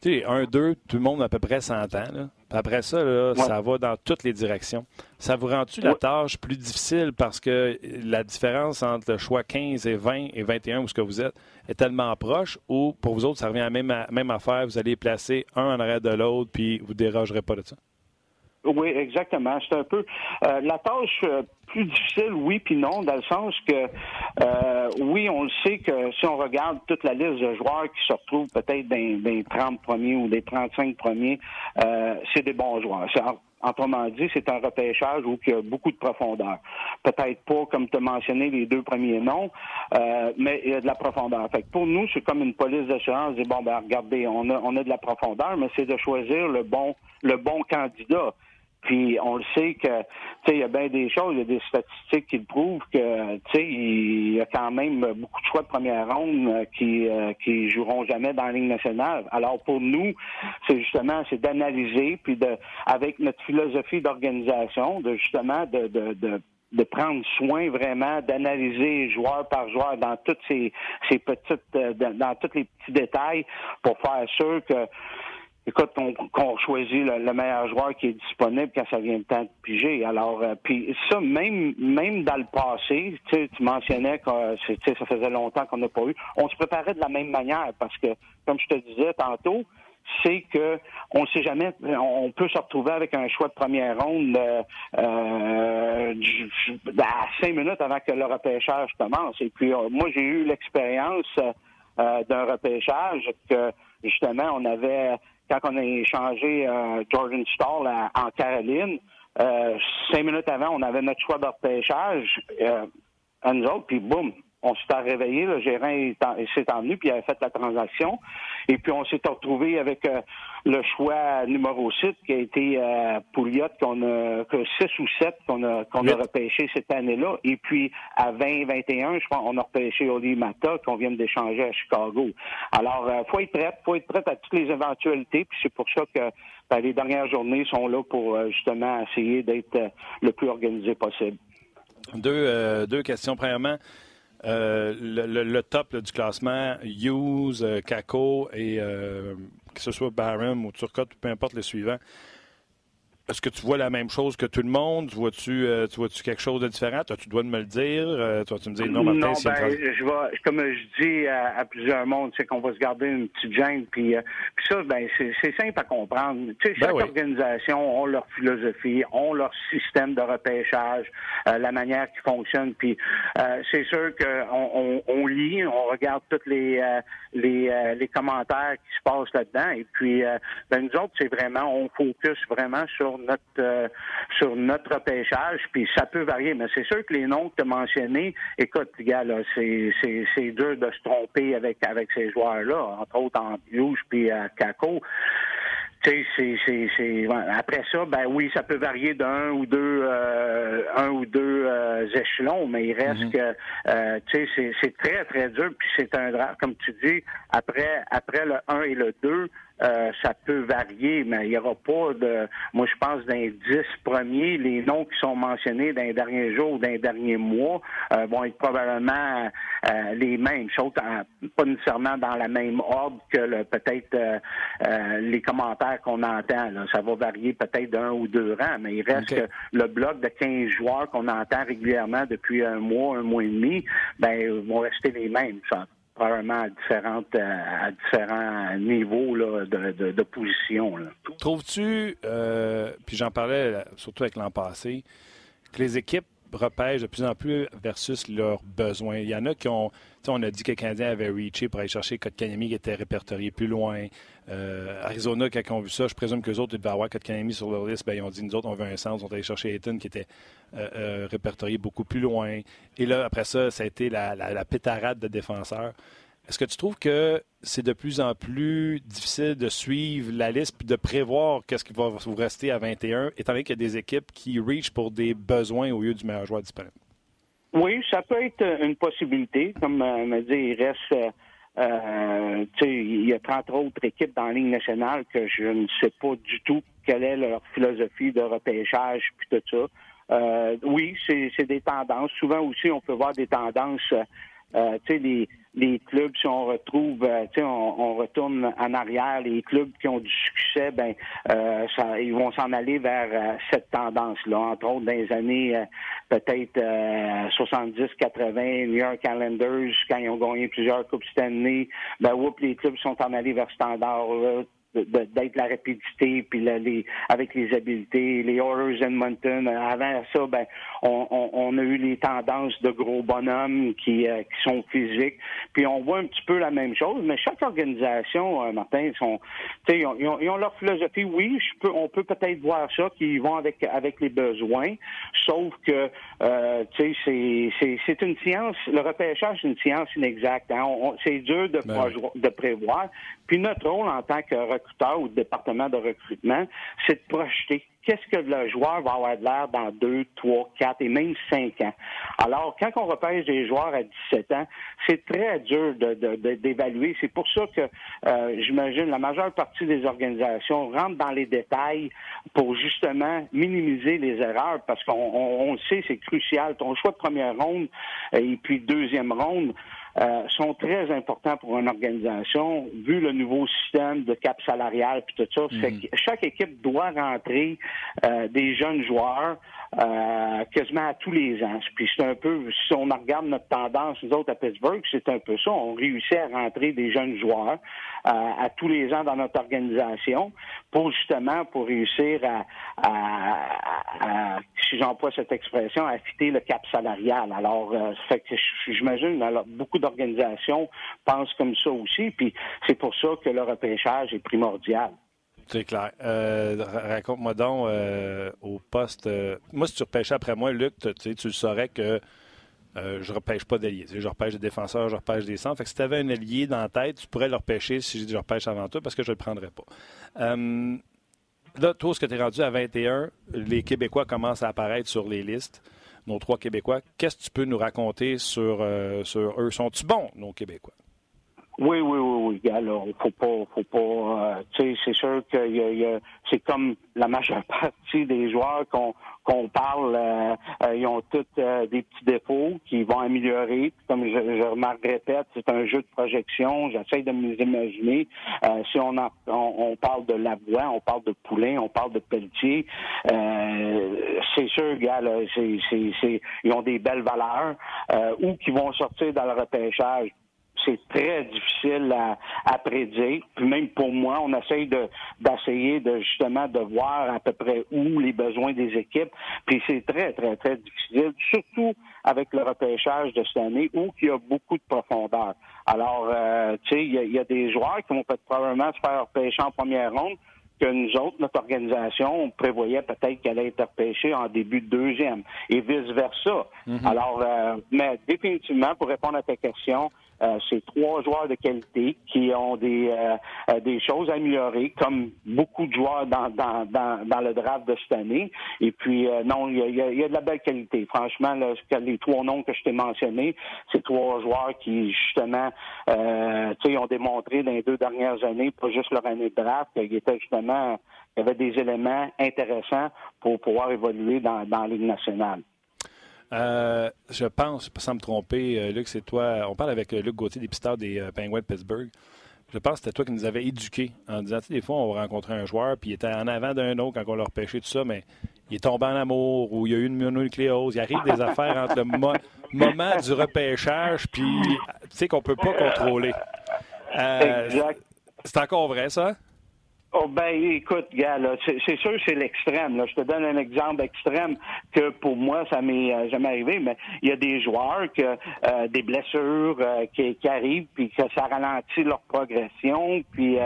A: Tu sais, un, deux, tout le monde a à peu près 100 ans. Après ça, ça va dans toutes les directions. Ça vous rend-tu la tâche plus difficile parce que la différence entre le choix 15 et 20 et 21 où ce que vous êtes est tellement proche ou pour vous autres, ça revient à la même, même affaire, vous allez placer un en arrière de l'autre puis vous ne dérogerez pas de ça?
E: Oui, exactement. C'est un peu euh, la tâche euh, plus difficile, oui puis non, dans le sens que euh, oui, on le sait que si on regarde toute la liste de joueurs qui se retrouvent peut-être dans, les 30 premiers ou des 35 premiers, c'est des bons joueurs. Autrement dit, c'est un repêchage où il y a beaucoup de profondeur. Peut-être pas, comme tu as mentionné, les deux premiers noms, mais il y a de la profondeur. Fait pour nous, c'est comme une police d'assurance. Bon, ben regardez, on a, on a de la profondeur, mais c'est de choisir le bon, le bon candidat. Puis on le sait que, tu sais, il y a bien des choses, il y a des statistiques qui le prouvent que, tu sais, il y a quand même beaucoup de choix de première ronde euh, qui euh, qui joueront jamais dans la ligne nationale. Alors pour nous, c'est justement, c'est d'analyser puis de, avec notre philosophie d'organisation, de justement de, de, de prendre soin vraiment d'analyser joueur par joueur dans toutes ces, ces petites euh, dans tous les petits détails pour faire sûr que écoute, qu'on choisit le, meilleur joueur qui est disponible quand ça vient le temps de piger. Alors, euh, puis ça, même même dans le passé, tu mentionnais que euh, ça faisait longtemps qu'on n'a pas eu. On se préparait de la même manière parce que, comme je te disais tantôt, c'est que on sait jamais, on peut se retrouver avec un choix de première ronde euh, euh à cinq minutes avant que le repêchage commence. Et puis, moi, j'ai eu l'expérience d'un repêchage que justement, on avait quand on a échangé euh, Jordan Stall en Caroline, euh, cinq minutes avant, on avait notre choix de repêchage, euh, nous autres, puis boum, on s'est réveillé, le gérant s'est envenu, puis il avait fait la transaction. Et puis on s'est retrouvé avec euh, le choix numéro 6 qui a été euh, Pouliot, qu'on a que 6 ou 7 qu'on a qu'on a repêché cette année-là. Et puis à 20-21, je crois, on a repêché Oli Mata qu'on vient d'échanger à Chicago. Alors, euh, faut être prêt, faut être prêt à toutes les éventualités, puis c'est pour ça que ben, les dernières journées sont là pour euh, justement essayer d'être le plus organisé possible.
A: Deux, deux questions. Premièrement, euh, le, top du classement, Hughes, euh, Kako et euh, que ce soit Barham ou Turcotte, peu importe le suivant, est-ce que tu vois la même chose que tout le monde? Vois-tu euh, tu vois-tu quelque chose de différent? Toi, tu dois me le dire. Euh, toi, tu me dis non, Martin,
E: non, ben, je vais, comme je dis à, plusieurs mondes, c'est qu'on va se garder une petite gêne. Puis, euh, ça, ben, c'est simple à comprendre. Tu sais, ben chaque organisation a leur philosophie, ont leur système de repêchage, la manière qui fonctionne. Puis c'est sûr qu'on on, lit, on regarde tous les, les, les commentaires qui se passent là-dedans. Et puis, ben, nous autres, c'est vraiment, on focus vraiment sur notre euh, sur notre repêchage, puis ça peut varier, mais c'est sûr que les noms que tu as mentionnés, écoute, gars, là, c'est, c'est, c'est dur de se tromper avec avec ces joueurs-là, entre autres en Hughes puis à Kako. C'est, c'est, c'est, Après ça, ben oui, ça peut varier d'un ou deux, euh, un ou deux euh, échelons, mais il reste mm-hmm. que, tu sais, c'est, très très dur. Puis c'est un, comme tu dis, après après le 1 et le 2, euh, ça peut varier, mais il n'y aura pas de. Moi, je pense d'un dix premiers, les noms qui sont mentionnés dans les derniers jours ou dans les derniers mois euh, vont être probablement euh, les mêmes, sauf pas nécessairement dans la même ordre que peut-être les commentaires qu'on entend. Ça va varier peut-être d'un ou deux rangs, mais il reste que le bloc de 15 joueurs qu'on entend régulièrement depuis un mois, un mois et demi, ben vont rester les mêmes. Ça probablement à, différentes, euh, à différents niveaux là, de, de, position.
A: Trouves-tu, euh, puis j'en parlais surtout avec l'an passé, que les équipes repêchent de plus en plus versus leurs besoins? Il y en a qui ont, on a dit que les Canadiens avaient reaché pour aller chercher Kotkaniemi qui était répertorié plus loin. Euh, Arizona, quand ils ont vu ça, je présume que les autres, ils devaient avoir Kotkaniemi sur leur liste. Ben, ils ont dit, nous autres, on veut un sens. On est allé chercher Ayton qui était répertorié beaucoup plus loin. Et là, après ça, ça a été la, la pétarade de défenseurs. Est-ce que tu trouves que c'est de plus en plus difficile de suivre la liste et de prévoir qu'est-ce qui va vous rester à 21, étant donné qu'il y a des équipes qui reach pour des besoins au lieu du meilleur joueur disponible?
E: Oui, ça peut être une possibilité. Comme euh, me dit, il reste. Euh, euh il y a 30 autres équipes dans la Ligue nationale que je ne sais pas du tout quelle est leur philosophie de repêchage puis tout ça. Euh, oui, c'est des tendances. Souvent aussi, on peut voir des tendances. Euh, tu sais, les, les clubs, si on retrouve, euh, tu sais, on, on, retourne en arrière, les clubs qui ont du succès, ben, euh, ça, ils vont s'en aller vers euh, cette tendance-là. Entre autres, dans les années peut-être 70-80, New York Islanders, quand ils ont gagné plusieurs coupes Stanley, ben, oups, les clubs sont en allés vers ce standard-là d'être la rapidité puis les, avec les habiletés. Les Oilers Edmonton, avant ça, ben, on, on, on, a eu les tendances de gros bonhommes qui, euh, qui sont physiques. Puis on voit un petit peu la même chose, mais chaque organisation, euh, Martin, sont, ils ont, ils, ont, ils ont leur philosophie. Oui, je peux, on peut peut-être voir ça, qu'ils vont avec, avec les besoins, sauf que euh, c'est, c'est une science, le repêchage, c'est une science inexacte. Hein. c'est dur de, ben de prévoir. Puis notre rôle en tant que ou de département de recrutement, c'est de projeter qu'est-ce que le joueur va avoir de l'air dans deux, trois, quatre et même cinq ans. Alors, quand on repêche des joueurs à 17 ans, c'est très dur d'évaluer. C'est pour ça que euh, j'imagine la majeure partie des organisations rentrent dans les détails pour justement minimiser les erreurs parce qu'on le sait, c'est crucial. Ton choix de première ronde et puis deuxième ronde, euh, sont très importants pour une organisation, vu le nouveau système de cap salarial puis tout ça. Mhm. chaque équipe doit rentrer euh, des jeunes joueurs euh, quasiment à tous les ans. Puis c'est un peu, si on regarde notre tendance, nous autres à Pittsburgh, c'est un peu ça. On réussit à rentrer des jeunes joueurs à tous les ans dans notre organisation pour justement pour réussir à, à, si j'emploie cette expression, à fitter le cap salarial. Alors, fait que j'imagine alors beaucoup de organisations pensent comme ça aussi, puis c'est pour ça que le repêchage est primordial.
A: C'est clair. Euh, raconte-moi donc euh, au poste. Euh, moi, si tu repêchais après moi, Luc, tu, le saurais que je repêche pas d'alliés. Je repêche des défenseurs, je repêche des centres. Fait que si tu avais un allié dans la tête, tu pourrais le repêcher si je repêche avant toi parce que je le prendrais pas. là, toi, ce que tu es rendu à 21, les Québécois commencent à apparaître sur les listes nos trois Québécois. Qu'est-ce que tu peux nous raconter sur, sur eux? Sont-ils bons, nos Québécois?
E: Oui, oui, oui, oui. Alors, faut pas, faut pas. Euh, tu sais, c'est sûr que a, c'est comme la majeure partie des joueurs qu'on qu'on parle, euh, euh, ils ont tous des petits défauts qui vont améliorer. Comme je, je remarque, répète, c'est un jeu de projection. J'essaie de me imaginer. si on, on, on parle de Lavoie, on parle de Poulain, on parle de Pelletier, c'est sûr, gars, là, c'est, c'est, ils ont des belles valeurs ou qui vont sortir dans le repêchage c'est très difficile à, prédire. Puis même pour moi, on essaye de d'essayer de justement de voir à peu près où les besoins des équipes. Puis c'est très, très, très difficile, surtout avec le repêchage de cette année où il y a beaucoup de profondeur. Alors, euh, tu sais, il y, a des joueurs qui vont peut-être probablement se faire repêcher en première ronde que nous autres, notre organisation, on prévoyait peut-être qu'elle allait être repêchée en début de deuxième et vice-versa. Mm-hmm. Alors, euh, mais définitivement, pour répondre à ta question, euh, c'est trois joueurs de qualité qui ont des euh, euh, des choses à améliorer, comme beaucoup de joueurs dans, dans, dans, le draft de cette année. Et puis, non, il y a, de la belle qualité. Franchement, là, les trois noms que je t'ai mentionnés, c'est trois joueurs qui, justement, ont démontré dans les deux dernières années, pas juste leur année de draft, qu'ils étaient justement, y avait des éléments intéressants pour pouvoir évoluer dans, dans la Ligue nationale.
A: Euh, je pense, sans me tromper, euh, Luc, c'est toi. On parle avec euh, Luc Gauthier, dépisteur des Penguins de Pittsburgh. Je pense que c'était toi qui nous avais éduqués en disant, tu sais, des fois, on va rencontrer un joueur, puis il était en avant d'un autre quand on l'a repêché, tout ça, mais il est tombé en amour ou il y a eu une mononucléose. Il arrive des affaires entre le moment du repêchage, puis, tu sais, qu'on peut pas contrôler. C'est encore vrai, ça?
E: Oh ben écoute, gars, c'est sûr c'est l'extrême. Je te donne un exemple extrême que pour moi ça m'est euh, jamais arrivé, mais il y a des joueurs que euh, des blessures euh, qui, arrivent puis que ça ralentit leur progression, puis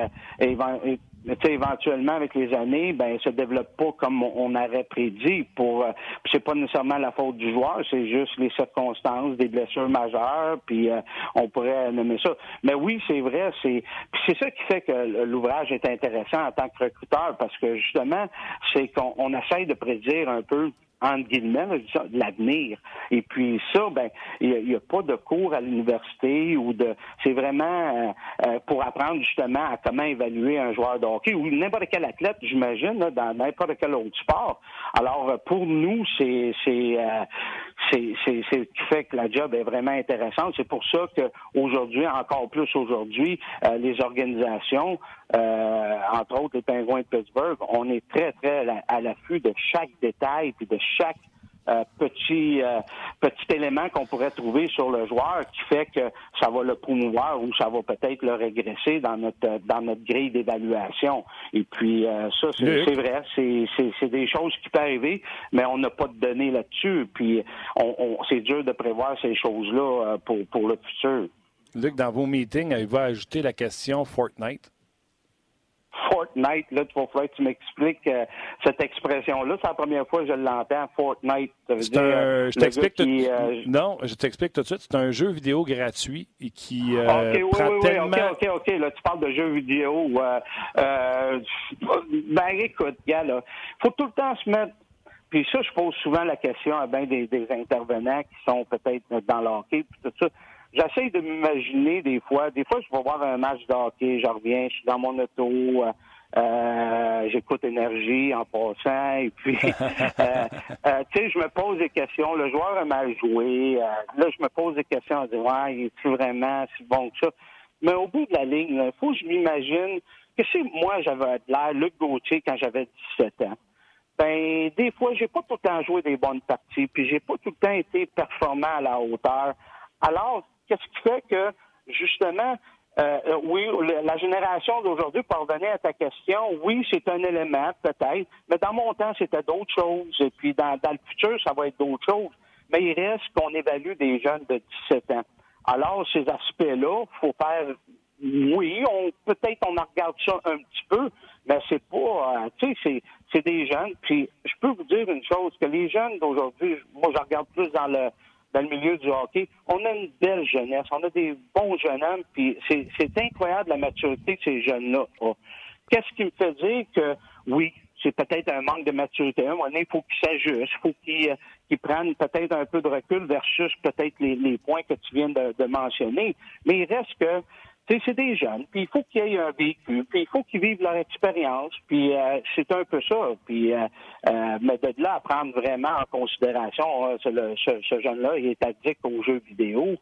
E: Mais tu sais, éventuellement, avec les années, ben, se développe pas comme on aurait prédit. Pour, euh, c'est pas nécessairement la faute du joueur, c'est juste les circonstances, des blessures majeures, puis euh, on pourrait nommer ça. Mais oui, c'est vrai, c'est, c'est ça qui fait que l'ouvrage est intéressant en tant que recruteur, parce que justement, c'est qu'on essaye de prédire un peu entre guillemets, de l'avenir. Et puis ça, ben, il n'y a, pas de cours à l'université ou de. C'est vraiment euh, euh, pour apprendre justement à comment évaluer un joueur de hockey ou n'importe quel athlète, j'imagine, dans n'importe quel autre sport. Alors pour nous, c'est euh, c'est ce qui fait que la job est vraiment intéressante. C'est pour ça qu'aujourd'hui, encore plus aujourd'hui, les organisations, entre autres les Pingouins de Pittsburgh, on est très très à l'affût de chaque détail puis de chaque euh, petit euh, petit élément qu'on pourrait trouver sur le joueur qui fait que ça va le promouvoir ou ça va peut-être le régresser dans notre dans notre grille d'évaluation. Et puis euh, ça, c'est vrai, c'est des choses qui peuvent arriver, mais on n'a pas de données là-dessus. Puis on, c'est dur de prévoir ces choses-là pour pour le futur.
A: Luc, dans vos meetings, il va ajouter la question Fortnite?
E: Fortnite, là, il faut que tu m'expliques euh, cette expression-là. C'est la première fois que je l'entends, Fortnite.
A: Ça veut dire, euh, je t'explique tout... Euh, Non, je t'explique tout de suite. C'est un jeu vidéo gratuit et qui
E: euh, okay, prend oui, oui, tellement... OK, OK, OK. Là, tu parles de jeu vidéo. ben, écoute, gars, là, faut tout le temps se mettre puis ça, je pose souvent la question à bien des, des intervenants qui sont peut-être dans l'hockey, puis tout ça j'essaie de m'imaginer des fois. Des fois, je vais voir un match de hockey, je reviens, je suis dans mon auto, euh, euh j'écoute énergie en passant, et puis, euh, euh, tu sais, je me pose des questions. Le joueur a mal joué. là, je me pose des questions en disant, ouais, il est vraiment si bon que ça? Mais au bout de la ligne, il faut que je m'imagine que si moi, j'avais l'air Luc Gauthier quand j'avais 17 ans, ben des fois, j'ai pas tout le temps joué des bonnes parties, puis j'ai pas tout le temps été performant à la hauteur. Alors, Qu'est-ce qui fait que, justement, euh, euh, oui, la génération d'aujourd'hui, pour revenir à ta question, oui, c'est un élément, peut-être, mais dans mon temps, c'était d'autres choses. Et puis, dans, le futur, ça va être d'autres choses. Mais il reste qu'on évalue des jeunes de 17 ans. Alors, ces aspects-là, faut faire oui, on peut-être on en regarde ça un petit peu, mais c'est pas euh, tu sais, c'est des jeunes. Puis je peux vous dire une chose, que les jeunes d'aujourd'hui, moi je regarde plus dans le dans le milieu du hockey. On a une belle jeunesse, on a des bons jeunes hommes, puis c'est incroyable la maturité de ces jeunes-là. Qu'est-ce qui me fait dire que oui, c'est peut-être un manque de maturité. À un moment donné, il faut qu'ils s'ajustent, il faut qu'ils euh, prennent peut-être un peu de recul versus peut-être les, points que tu viens de, de mentionner. Mais il reste que c'est des jeunes, puis il faut qu'ils aient un vécu, puis il faut qu'ils vivent leur expérience, puis euh, c'est un peu ça. Puis, euh, euh, mais de là à prendre vraiment en considération ce, jeune-là, il est addict aux jeux vidéo.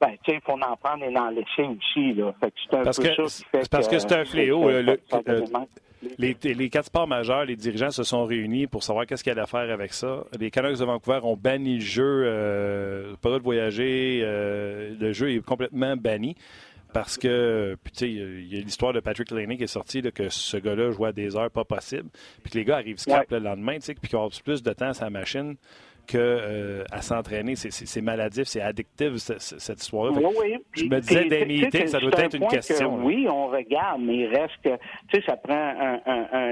E: Ben, tu sais, il faut en prendre et en laisser aussi. Là. Fait que c'est un
A: parce
E: peu
A: que,
E: ça
A: Parce que c'est un fléau. les, les, quatre sports majeurs, les dirigeants se sont réunis pour savoir qu'est-ce qu'il y a à faire avec ça. Les Canucks de Vancouver ont banni le jeu, pas de voyager, le jeu est complètement banni parce que, puis tu sais, il y a l'histoire de Patrick Laney qui est sortie, que ce gars-là jouait à des heures pas possibles, puis que les gars arrivent scrap le lendemain, tu sais, puis qu'ils ont plus de temps à sa machine que euh, à s'entraîner. C'est maladif, c'est addictif, cette histoire-là.
E: Oui,
A: je me disais meetings, ça doit être une question.
E: oui, on regarde, mais il reste que, tu sais, ça prend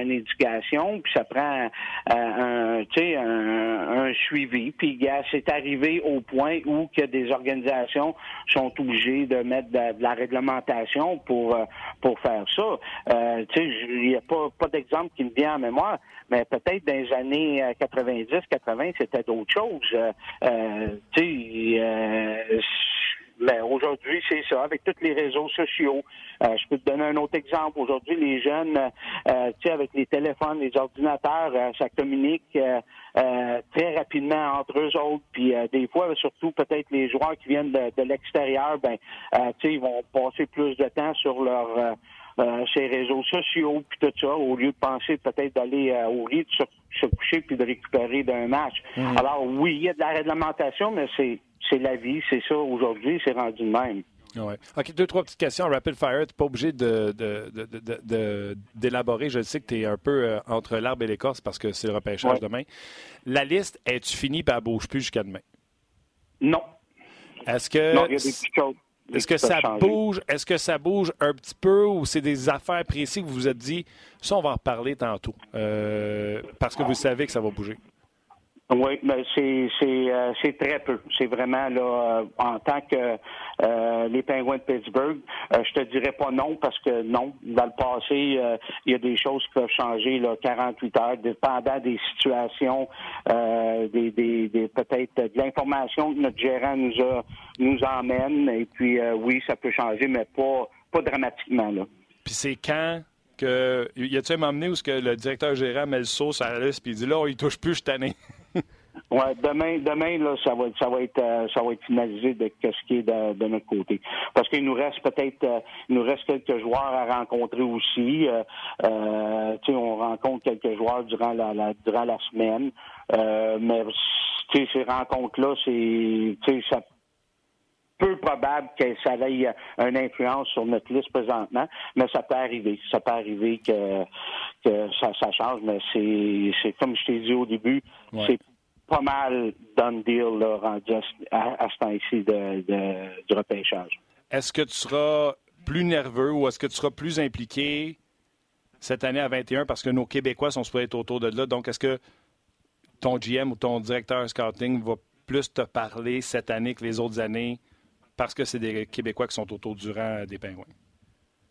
E: une éducation, puis ça prend euh, un, tu sais, un, suivi. Puis, c'est arrivé au point où que des organisations sont obligées de mettre de, la réglementation pour euh, pour faire ça. tu sais, il n'y a pas, pas d'exemple qui me vient en mémoire, mais peut-être dans les années 90, 80, c'était d'autres chose. Euh, euh, euh, mais aujourd'hui, c'est ça, avec tous les réseaux sociaux. je peux te donner un autre exemple. Aujourd'hui, les jeunes, avec les téléphones, les ordinateurs, ça communique très rapidement entre eux autres. Puis des fois, surtout peut-être les joueurs qui viennent de, l'extérieur, ben, ils vont passer plus de temps sur leur euh, ces réseaux sociaux, puis tout ça, au lieu de penser peut-être d'aller euh, au lit, de se, coucher puis de récupérer d'un match. Mm. Alors oui, il y a de la réglementation, mais c'est c'est la vie, c'est ça aujourd'hui, c'est rendu de même.
A: Ouais. OK, deux, trois petites questions. Rapid Fire, tu n'es pas obligé d'élaborer. De, Je sais que tu es un peu euh, entre l'arbre et l'écorce parce que c'est le repêchage demain. La liste, est-tu finie et elle bouge plus jusqu'à demain?
E: Non.
A: Est-ce que.
E: Non, il y a des petites choses.
A: Est-ce que ça bouge? Est-ce que ça bouge un petit peu ou c'est des affaires précises que vous vous êtes dit, ça, on va en reparler tantôt, euh, parce que vous savez que ça va bouger?
E: Oui, mais c'est c'est euh, c'est très peu. C'est vraiment là euh, en tant que euh, les Pingouins de Pittsburgh, je te dirais pas non parce que non. Dans le passé, il y a des choses qui peuvent changer là 48 heures, dépendant des situations, des, des, des peut-être de l'information que notre gérant nous a nous emmène. Et puis oui, ça peut changer, mais pas pas dramatiquement là.
A: Puis c'est quand que y a-t-il un moment donné où que le directeur gérant met le saut sur la liste puis il dit là, il touche plus, je année?
E: Ouais, demain, demain là, ça va, ça va être, euh, ça va être finalisé de ce qui est de, notre côté. Parce qu'il nous reste peut-être, euh, il nous reste quelques joueurs à rencontrer aussi. Euh, on rencontre quelques joueurs durant la, la durant la semaine. mais ces rencontres-là, c'est, ça peu probable que ça ait une influence sur notre liste présentement, mais ça peut arriver. Ça peut arriver que, que ça, ça change, mais c'est, c'est comme je t'ai dit au début, c'est pas mal done deal là, à, ce temps-ci de, du repêchage.
A: Est-ce que tu seras plus nerveux ou est-ce que tu seras plus impliqué cette année à 21 parce que nos Québécois sont supposés être autour de là? Donc, est-ce que ton GM ou ton directeur scouting va plus te parler cette année que les autres années parce que c'est des Québécois qui sont autour du rang des Pingouins?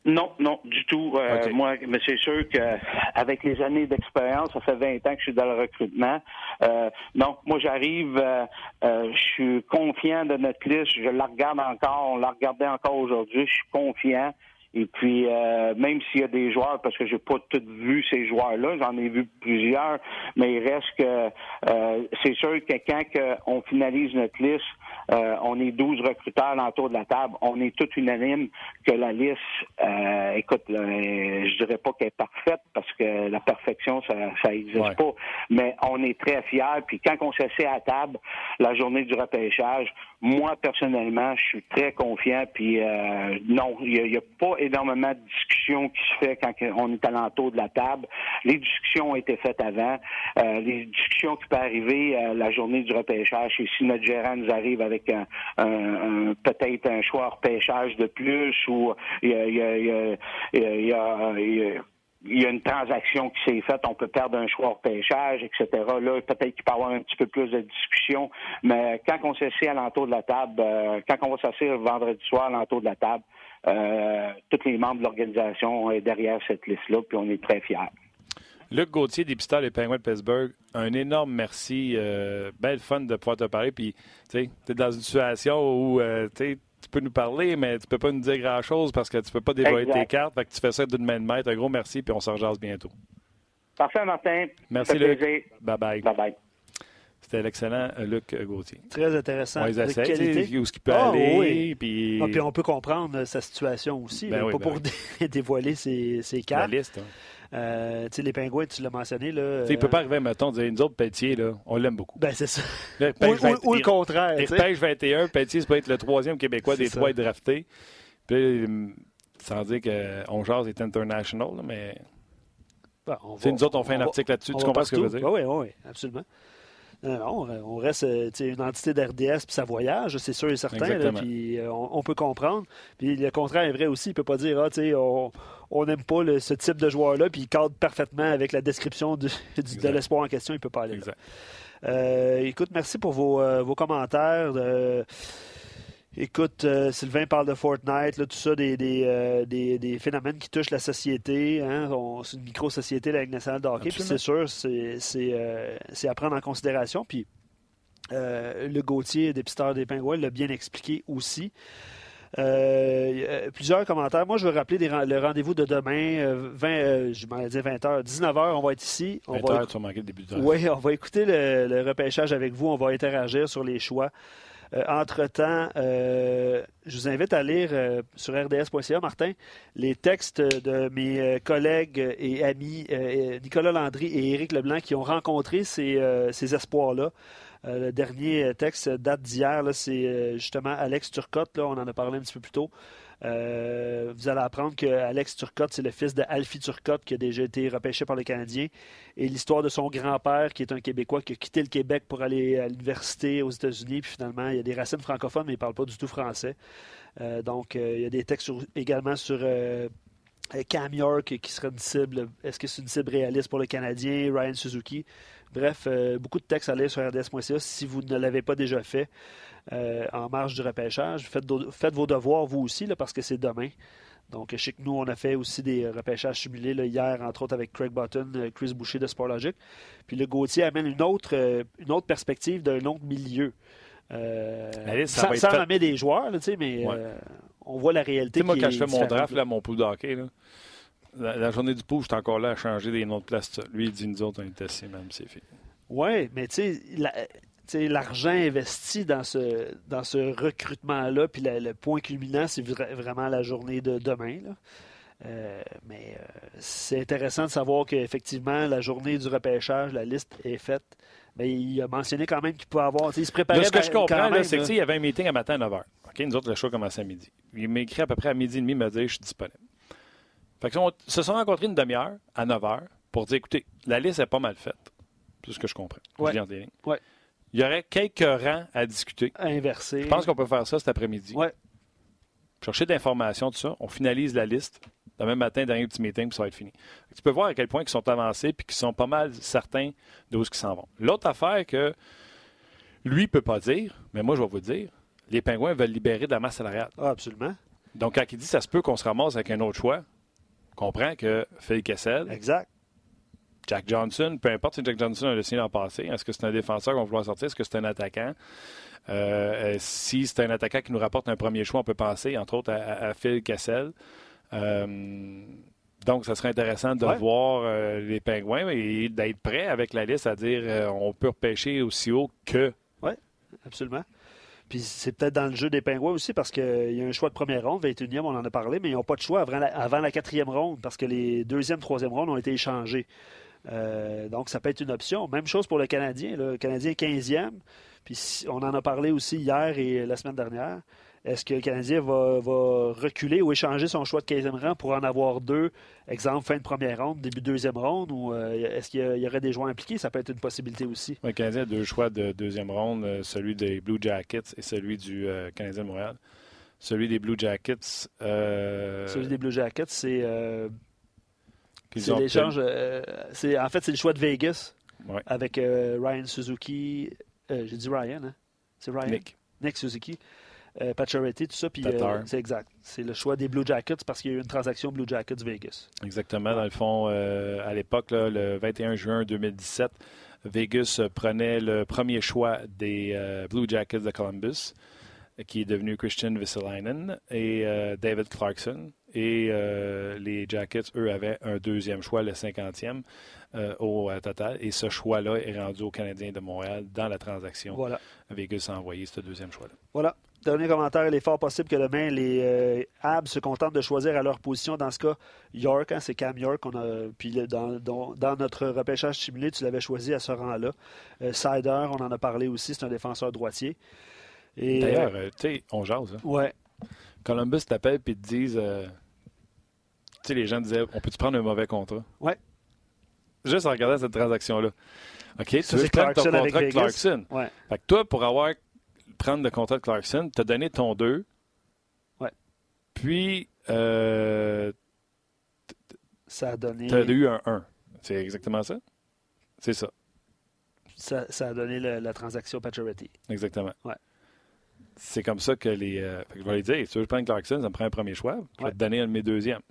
E: Non, non, du tout. Euh, moi, mais c'est sûr qu'avec les années d'expérience, ça fait 20 ans que je suis dans le recrutement. Euh, non, moi j'arrive, euh, je suis confiant de notre liste. Je la regarde encore, on la regardait encore aujourd'hui. Je suis confiant. Et puis, euh, même s'il y a des joueurs, parce que j'ai pas tout vu ces joueurs-là, j'en ai vu plusieurs, mais il reste que euh, c'est sûr que quand on finalise notre liste, euh, on est 12 recruteurs autour de la table, on est tout unanime que la liste, écoute, je dirais pas qu'elle est parfaite parce que la perfection, ça, ça existe pas, mais on est très fiers. Puis quand on s'assied à table, la journée du repêchage, moi personnellement, je suis très confiant. Puis non, il n'y a, a pas énormément de discussions qui se fait quand on est à l'entour de la table. Les discussions ont été faites avant. Euh, les discussions qui peuvent arriver euh, la journée du repêchage, et si notre gérant nous arrive avec un, peut-être un choix repêchage de plus ou il y a, une transaction qui s'est faite, on peut perdre un choix repêchage, etc. Là, peut-être qu'il peut y avoir un petit peu plus de discussion, mais quand on s'assied à l'entour de la table, euh, quand on va s'asseoir vendredi soir à l'entour de la table, tous les membres de l'organisation est derrière cette liste-là, puis on est très fiers.
A: Luc Gauthier, dépisteur des Penguins de Pittsburgh, un énorme merci. Euh, belle fun de pouvoir te parler. Puis, tu es dans une situation où euh, tu peux nous parler, mais tu peux pas nous dire grand-chose parce que tu peux pas dévoiler tes cartes. Fait que tu fais ça d'une main de maître. Un gros merci, puis on s'en jase bientôt.
E: Parfait, Martin.
A: Merci, Luc. Bye-bye.
E: Bye-bye.
A: C'était l'excellent euh, Luc Gauthier.
B: Très intéressant.
A: ils qualité. Où ce qu'il peut ah, aller. Puis...
B: Ah, puis on peut comprendre euh, sa situation aussi. Ben pas ben pour dévoiler ses, ses cartes.
A: La liste. Hein.
B: Euh, les pingouins, tu l'as mentionné. Là,
A: il ne peut pas arriver, mettons, dire nous autres, Pelletier, là, on l'aime beaucoup.
B: Ben, c'est ça. ou, le contraire.
A: Il pêche 21, Pelletier, ça peut être le troisième Québécois des trois draftés. Puis, sans dire qu'on jase est international, mais. Ben, nous autres, on fait un article là-dessus. Tu comprends ce que je veux dire?
B: Oui, oui, absolument. Non, on reste euh, une entité d'RDS puis ça voyage, c'est sûr et certain. puis euh, on, peut comprendre. Puis le contraire est vrai aussi. Il ne peut pas dire ah, on n'aime pas ce type de joueur-là, puis il cadre parfaitement avec la description de l'espoir en question. Il ne peut pas aller là. Euh, écoute, merci pour vos, vos commentaires. Écoute, euh, Sylvain parle de Fortnite, là, tout ça, des, des, euh, des, des, phénomènes qui touchent la société. Hein? C'est une micro-société, la Ligue nationale de hockey. Puis c'est sûr, c'est euh, à prendre en considération. Puis le Gauthier, dépisteur des Pingouins, l'a bien expliqué aussi. plusieurs commentaires. Moi, je veux rappeler le rendez-vous de demain, 20, je m'en dit 20h, 19h, on va être ici.
A: On 20 va tu vas le début de
B: Oui, on va écouter le, le repêchage avec vous, on va interagir sur les choix. Euh, entre-temps, euh, je vous invite à lire euh, sur rds.ca, Martin, les textes de mes collègues et amis Nicolas Landry et Éric Leblanc qui ont rencontré ces, espoirs-là. le dernier texte date d'hier. C'est justement Alex Turcotte. On en a parlé un petit peu plus tôt. Euh, vous allez apprendre que Alex Turcotte, c'est le fils de Alfie Turcotte qui a déjà été repêché par les Canadiens. Et l'histoire de son grand-père, qui est un Québécois, qui a quitté le Québec pour aller à l'université aux États-Unis. Puis finalement, il y a des racines francophones, mais il ne parle pas du tout français. Euh, donc, euh, il y a des textes également sur Cam York qui serait une cible. Est-ce que c'est une cible réaliste pour les Canadiens? Ryan Suzuki. Bref, beaucoup de textes à lire sur RDS.ca si vous ne l'avez pas déjà fait. Euh, en marge du repêchage. Faites, vos devoirs, vous aussi, là, parce que c'est demain. Donc, je sais que nous, on a fait aussi des repêchages simulés hier, entre autres avec Craig Button, euh, Chris Boucher de Sportlogic. Puis le Gauthier amène une autre, euh, une autre perspective d'un autre milieu. Sans, sans nommer des joueurs, mais on voit la réalité.
A: moi, quand je fais mon draft, là, mon pool d'hockey, la, journée du pool, je suis encore là à changer des noms de place. Lui, il dit nous autres, on est assis, même, c'est fait.
B: Oui, mais tu sais, l'argent investi dans ce, dans ce recrutement-là, puis le point culminant, c'est vraiment la journée de demain. Euh, mais euh, c'est intéressant de savoir qu'effectivement, la journée du repêchage, la liste est faite. Mais il a mentionné quand même qu'il pouvait avoir. Il se préparait.
A: ce que je comprends, c'est qu'il y avait un meeting à matin à 9 h. OK, nous autres, le show commençait à midi. Il m'a écrit à peu près à midi et demi, il m'a dit Je suis disponible. Fait que, se sont rencontrés une demi-heure à 9 h pour dire Écoutez, la liste est pas mal faite. C'est ce que je comprends.
B: Ouais.
A: Je ouais. Il y aurait quelques rangs à discuter.
B: À inverser.
A: Je pense qu'on peut faire ça cet après-midi.
B: Oui.
A: Chercher d'informations, tout ça. On finalise la liste. Demain matin, dernier petit meeting, puis ça va être fini. Tu peux voir à quel point ils sont avancés puis qu'ils sont pas mal certains d'où ils s'en vont. L'autre affaire que lui ne peut pas dire, mais moi je vais vous dire, les Pingouins veulent libérer de la masse salariale.
B: Ah, absolument.
A: Donc quand il dit ça se peut qu'on se ramasse avec un autre choix, comprend que Phil Kessel,
B: exact.
A: Jack Johnson, peu importe si Jack Johnson a le signé l'an passé, est-ce que c'est un défenseur qu'on va vouloir sortir, est-ce que c'est un attaquant? Euh, euh, si c'est un attaquant qui nous rapporte un premier choix, on peut penser, entre autres, à, Phil Cassel. Euh, donc, ça serait intéressant de voir les Pingouins et d'être prêt avec la liste à dire on peut repêcher aussi haut que.
B: Oui, absolument. Puis c'est peut-être dans le jeu des Pingouins aussi parce qu'il y a un choix de première ronde, 21e, on en a parlé, mais ils n'ont pas de choix avant la, avant la quatrième ronde parce que les deuxième, troisième rondes ont été échangés. Euh, donc, ça peut être une option. Même chose pour le Canadien. Le Canadien 15e. Puis on en a parlé aussi hier et la semaine dernière. Est-ce que le Canadien va, reculer ou échanger son choix de 15e rang pour en avoir deux, exemple fin de première ronde, début de deuxième ronde, ou euh, est-ce qu'il y, aurait des joueurs impliqués? Ça peut être une possibilité aussi.
A: Le Canadien a deux choix de deuxième ronde, euh, celui des Blue Jackets et celui du Canadien de Montréal. Celui des Blue Jackets.
B: Celui des Blue Jackets, c'est c'est l'échange. Euh, en fait, c'est le choix de Vegas avec euh, Ryan Suzuki. Euh, j'ai dit Ryan, hein? C'est Ryan?
A: Nick.
B: Nick Suzuki. Pacioretty, tout ça. Puis, c'est exact. C'est le choix des Blue Jackets parce qu'il y a eu une transaction Blue Jackets Vegas.
A: Exactement. Dans le fond, à l'époque, le 21 juin 2017, Vegas prenait le premier choix des Blue Jackets de Columbus, qui est devenu Christian Visselainen et David Clarkson. Et euh, les Jackets, eux, avaient un deuxième choix, le 50e euh, au total. Et ce choix-là est rendu aux Canadiens de Montréal dans la transaction.
B: Voilà.
A: Vegas a envoyé ce deuxième choix-là.
B: Voilà. Dernier commentaire, il est fort possible que demain, les euh, Abs se contentent de choisir à leur position. Dans ce cas, York, hein, c'est Cam York. On a, puis dans, dans, notre repêchage simulé, tu l'avais choisi à ce rang-là. Sider, on en a parlé aussi, c'est un défenseur droitier.
A: D'ailleurs, tu sais, on jase. Hein?
B: Ouais.
A: Columbus t'appelle et te disent tu sais, les gens disaient, on peut-tu prendre un mauvais contrat?
B: Ouais.
A: Juste en regardant cette transaction-là. OK, tu veux prendre ton contrat de Clarkson?
B: Ouais.
A: Fait que toi, pour avoir prendre le contrat de Clarkson, tu as donné ton 2.
B: Ouais.
A: Puis, euh,
B: ça a donné.
A: Tu as eu un 1. C'est exactement ça? C'est ça.
B: ça. ça. a donné la transaction Pacioretty.
A: Exactement.
B: Ouais.
A: C'est comme ça que les. Euh, je vais lui dire, si tu veux prendre Clarkson, ça me prend un premier choix. Je vais te donner un de mes deuxièmes.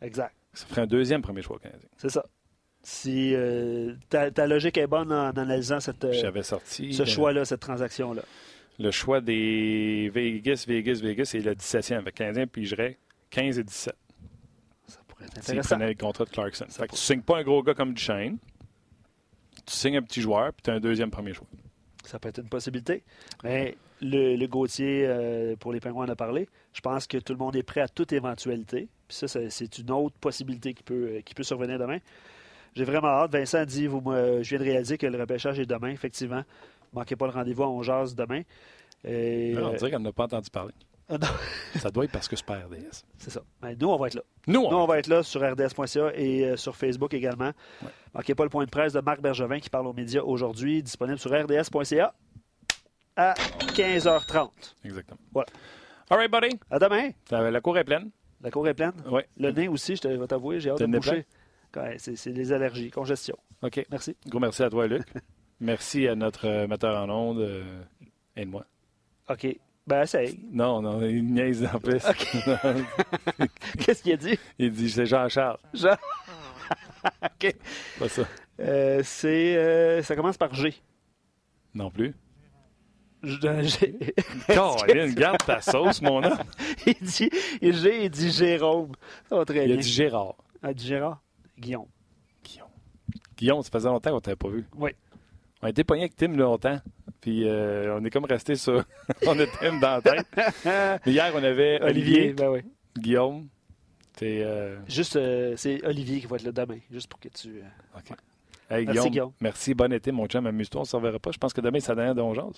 B: Exact.
A: Ça ferait un deuxième premier choix canadien.
B: C'est ça. Si euh, ta, logique est bonne en, analysant cette,
A: euh, sorti,
B: ce choix-là, cette transaction-là.
A: Le choix des Vegas, Vegas, Vegas, c'est le 17e. Avec Canadien pigerait 15 et 17.
B: Ça pourrait être intéressant. S'il
A: prenait le contrat de Clarkson. Fait que tu signes pas un gros gars comme Duchesne. Tu signes un petit joueur, puis tu as un deuxième premier choix.
B: Ça peut être une possibilité. Mais le, le Gauthier, euh, pour les Pingouins, en a parlé. Je pense que tout le monde est prêt à toute éventualité. Puis ça, c'est une autre possibilité qui peut, euh, qui peut survenir demain. J'ai vraiment hâte. Vincent dit vous, je viens de réaliser que le repêchage est demain, effectivement. Manquez pas le rendez-vous On Jase demain. Et,
A: on dirait qu'on n'a pas entendu parler.
B: Ah,
A: ça doit être parce que c'est pas RDS.
B: C'est ça. Mais nous, on va être là.
A: Nous,
B: on, va être là sur RDS.ca et euh, sur Facebook également. Ouais. Manquez pas le point de presse de Marc Bergevin qui parle aux médias aujourd'hui, disponible sur RDS.ca à 15h30.
A: Exactement.
B: Voilà.
A: All right, buddy.
B: À demain.
A: La cour est pleine.
B: La cour est pleine?
A: Oui.
B: Le nez aussi, je vais t'avouer, j'ai hâte de boucher. c'est les allergies, congestion.
A: OK.
B: Merci.
A: Gros merci à toi, Luc. merci à notre euh, metteur en ondes euh, et moi.
B: OK. Ben, essaye.
A: Non, non, il niaise en plus.
B: Qu'est-ce qu'il a dit?
A: Il dit c'est Jean-Charles.
B: Jean. OK.
A: Pas ça.
B: Euh, c'est. Euh, ça commence par G.
A: Non plus.
B: G.
A: Caroline, garde ta sauce, mon homme.
B: il dit G, il dit Jérôme. Ça va très
A: il
B: bien.
A: a dit Gérard.
B: Ah, dit Gérard? Guillaume.
A: Guillaume. Guillaume, ça faisait longtemps qu'on t'avait pas vu.
B: Oui.
A: On a été pognés avec Tim longtemps. Puis euh, on est comme resté sur. on a Tim dans la tête. Mais hier, on avait Olivier,
B: ben oui.
A: Guillaume. C'est. Euh...
B: Juste, euh, c'est Olivier qui va être là demain, juste pour que tu.
A: OK.
B: Hey,
A: merci,
B: Guillaume,
A: Guillaume. Merci, bon été, mon chum. Amuse-toi, on ne se reverra pas. Je pense que demain, c'est la dernière Donjons.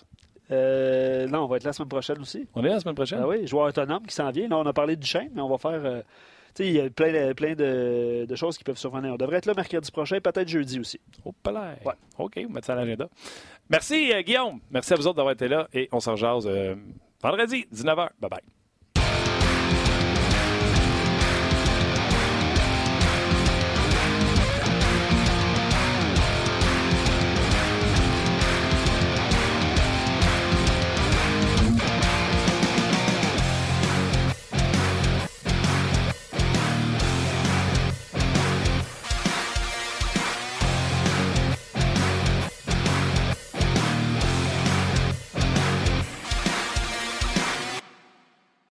B: Euh, non, on va être là la semaine prochaine aussi.
A: On est là la semaine prochaine?
B: Ah oui, joueur autonome qui s'en vient. Là, on a parlé du chien, mais on va faire. Il y a plein, plein de, de, choses qui peuvent survenir. On devrait être là mercredi prochain, peut-être jeudi aussi.
A: Oh, palais.
B: Ouais.
A: OK, on va mettre ça à l'agenda. Merci, euh, Guillaume. Merci à vous autres d'avoir été là et on s'en jase euh, vendredi, 19h. Bye bye.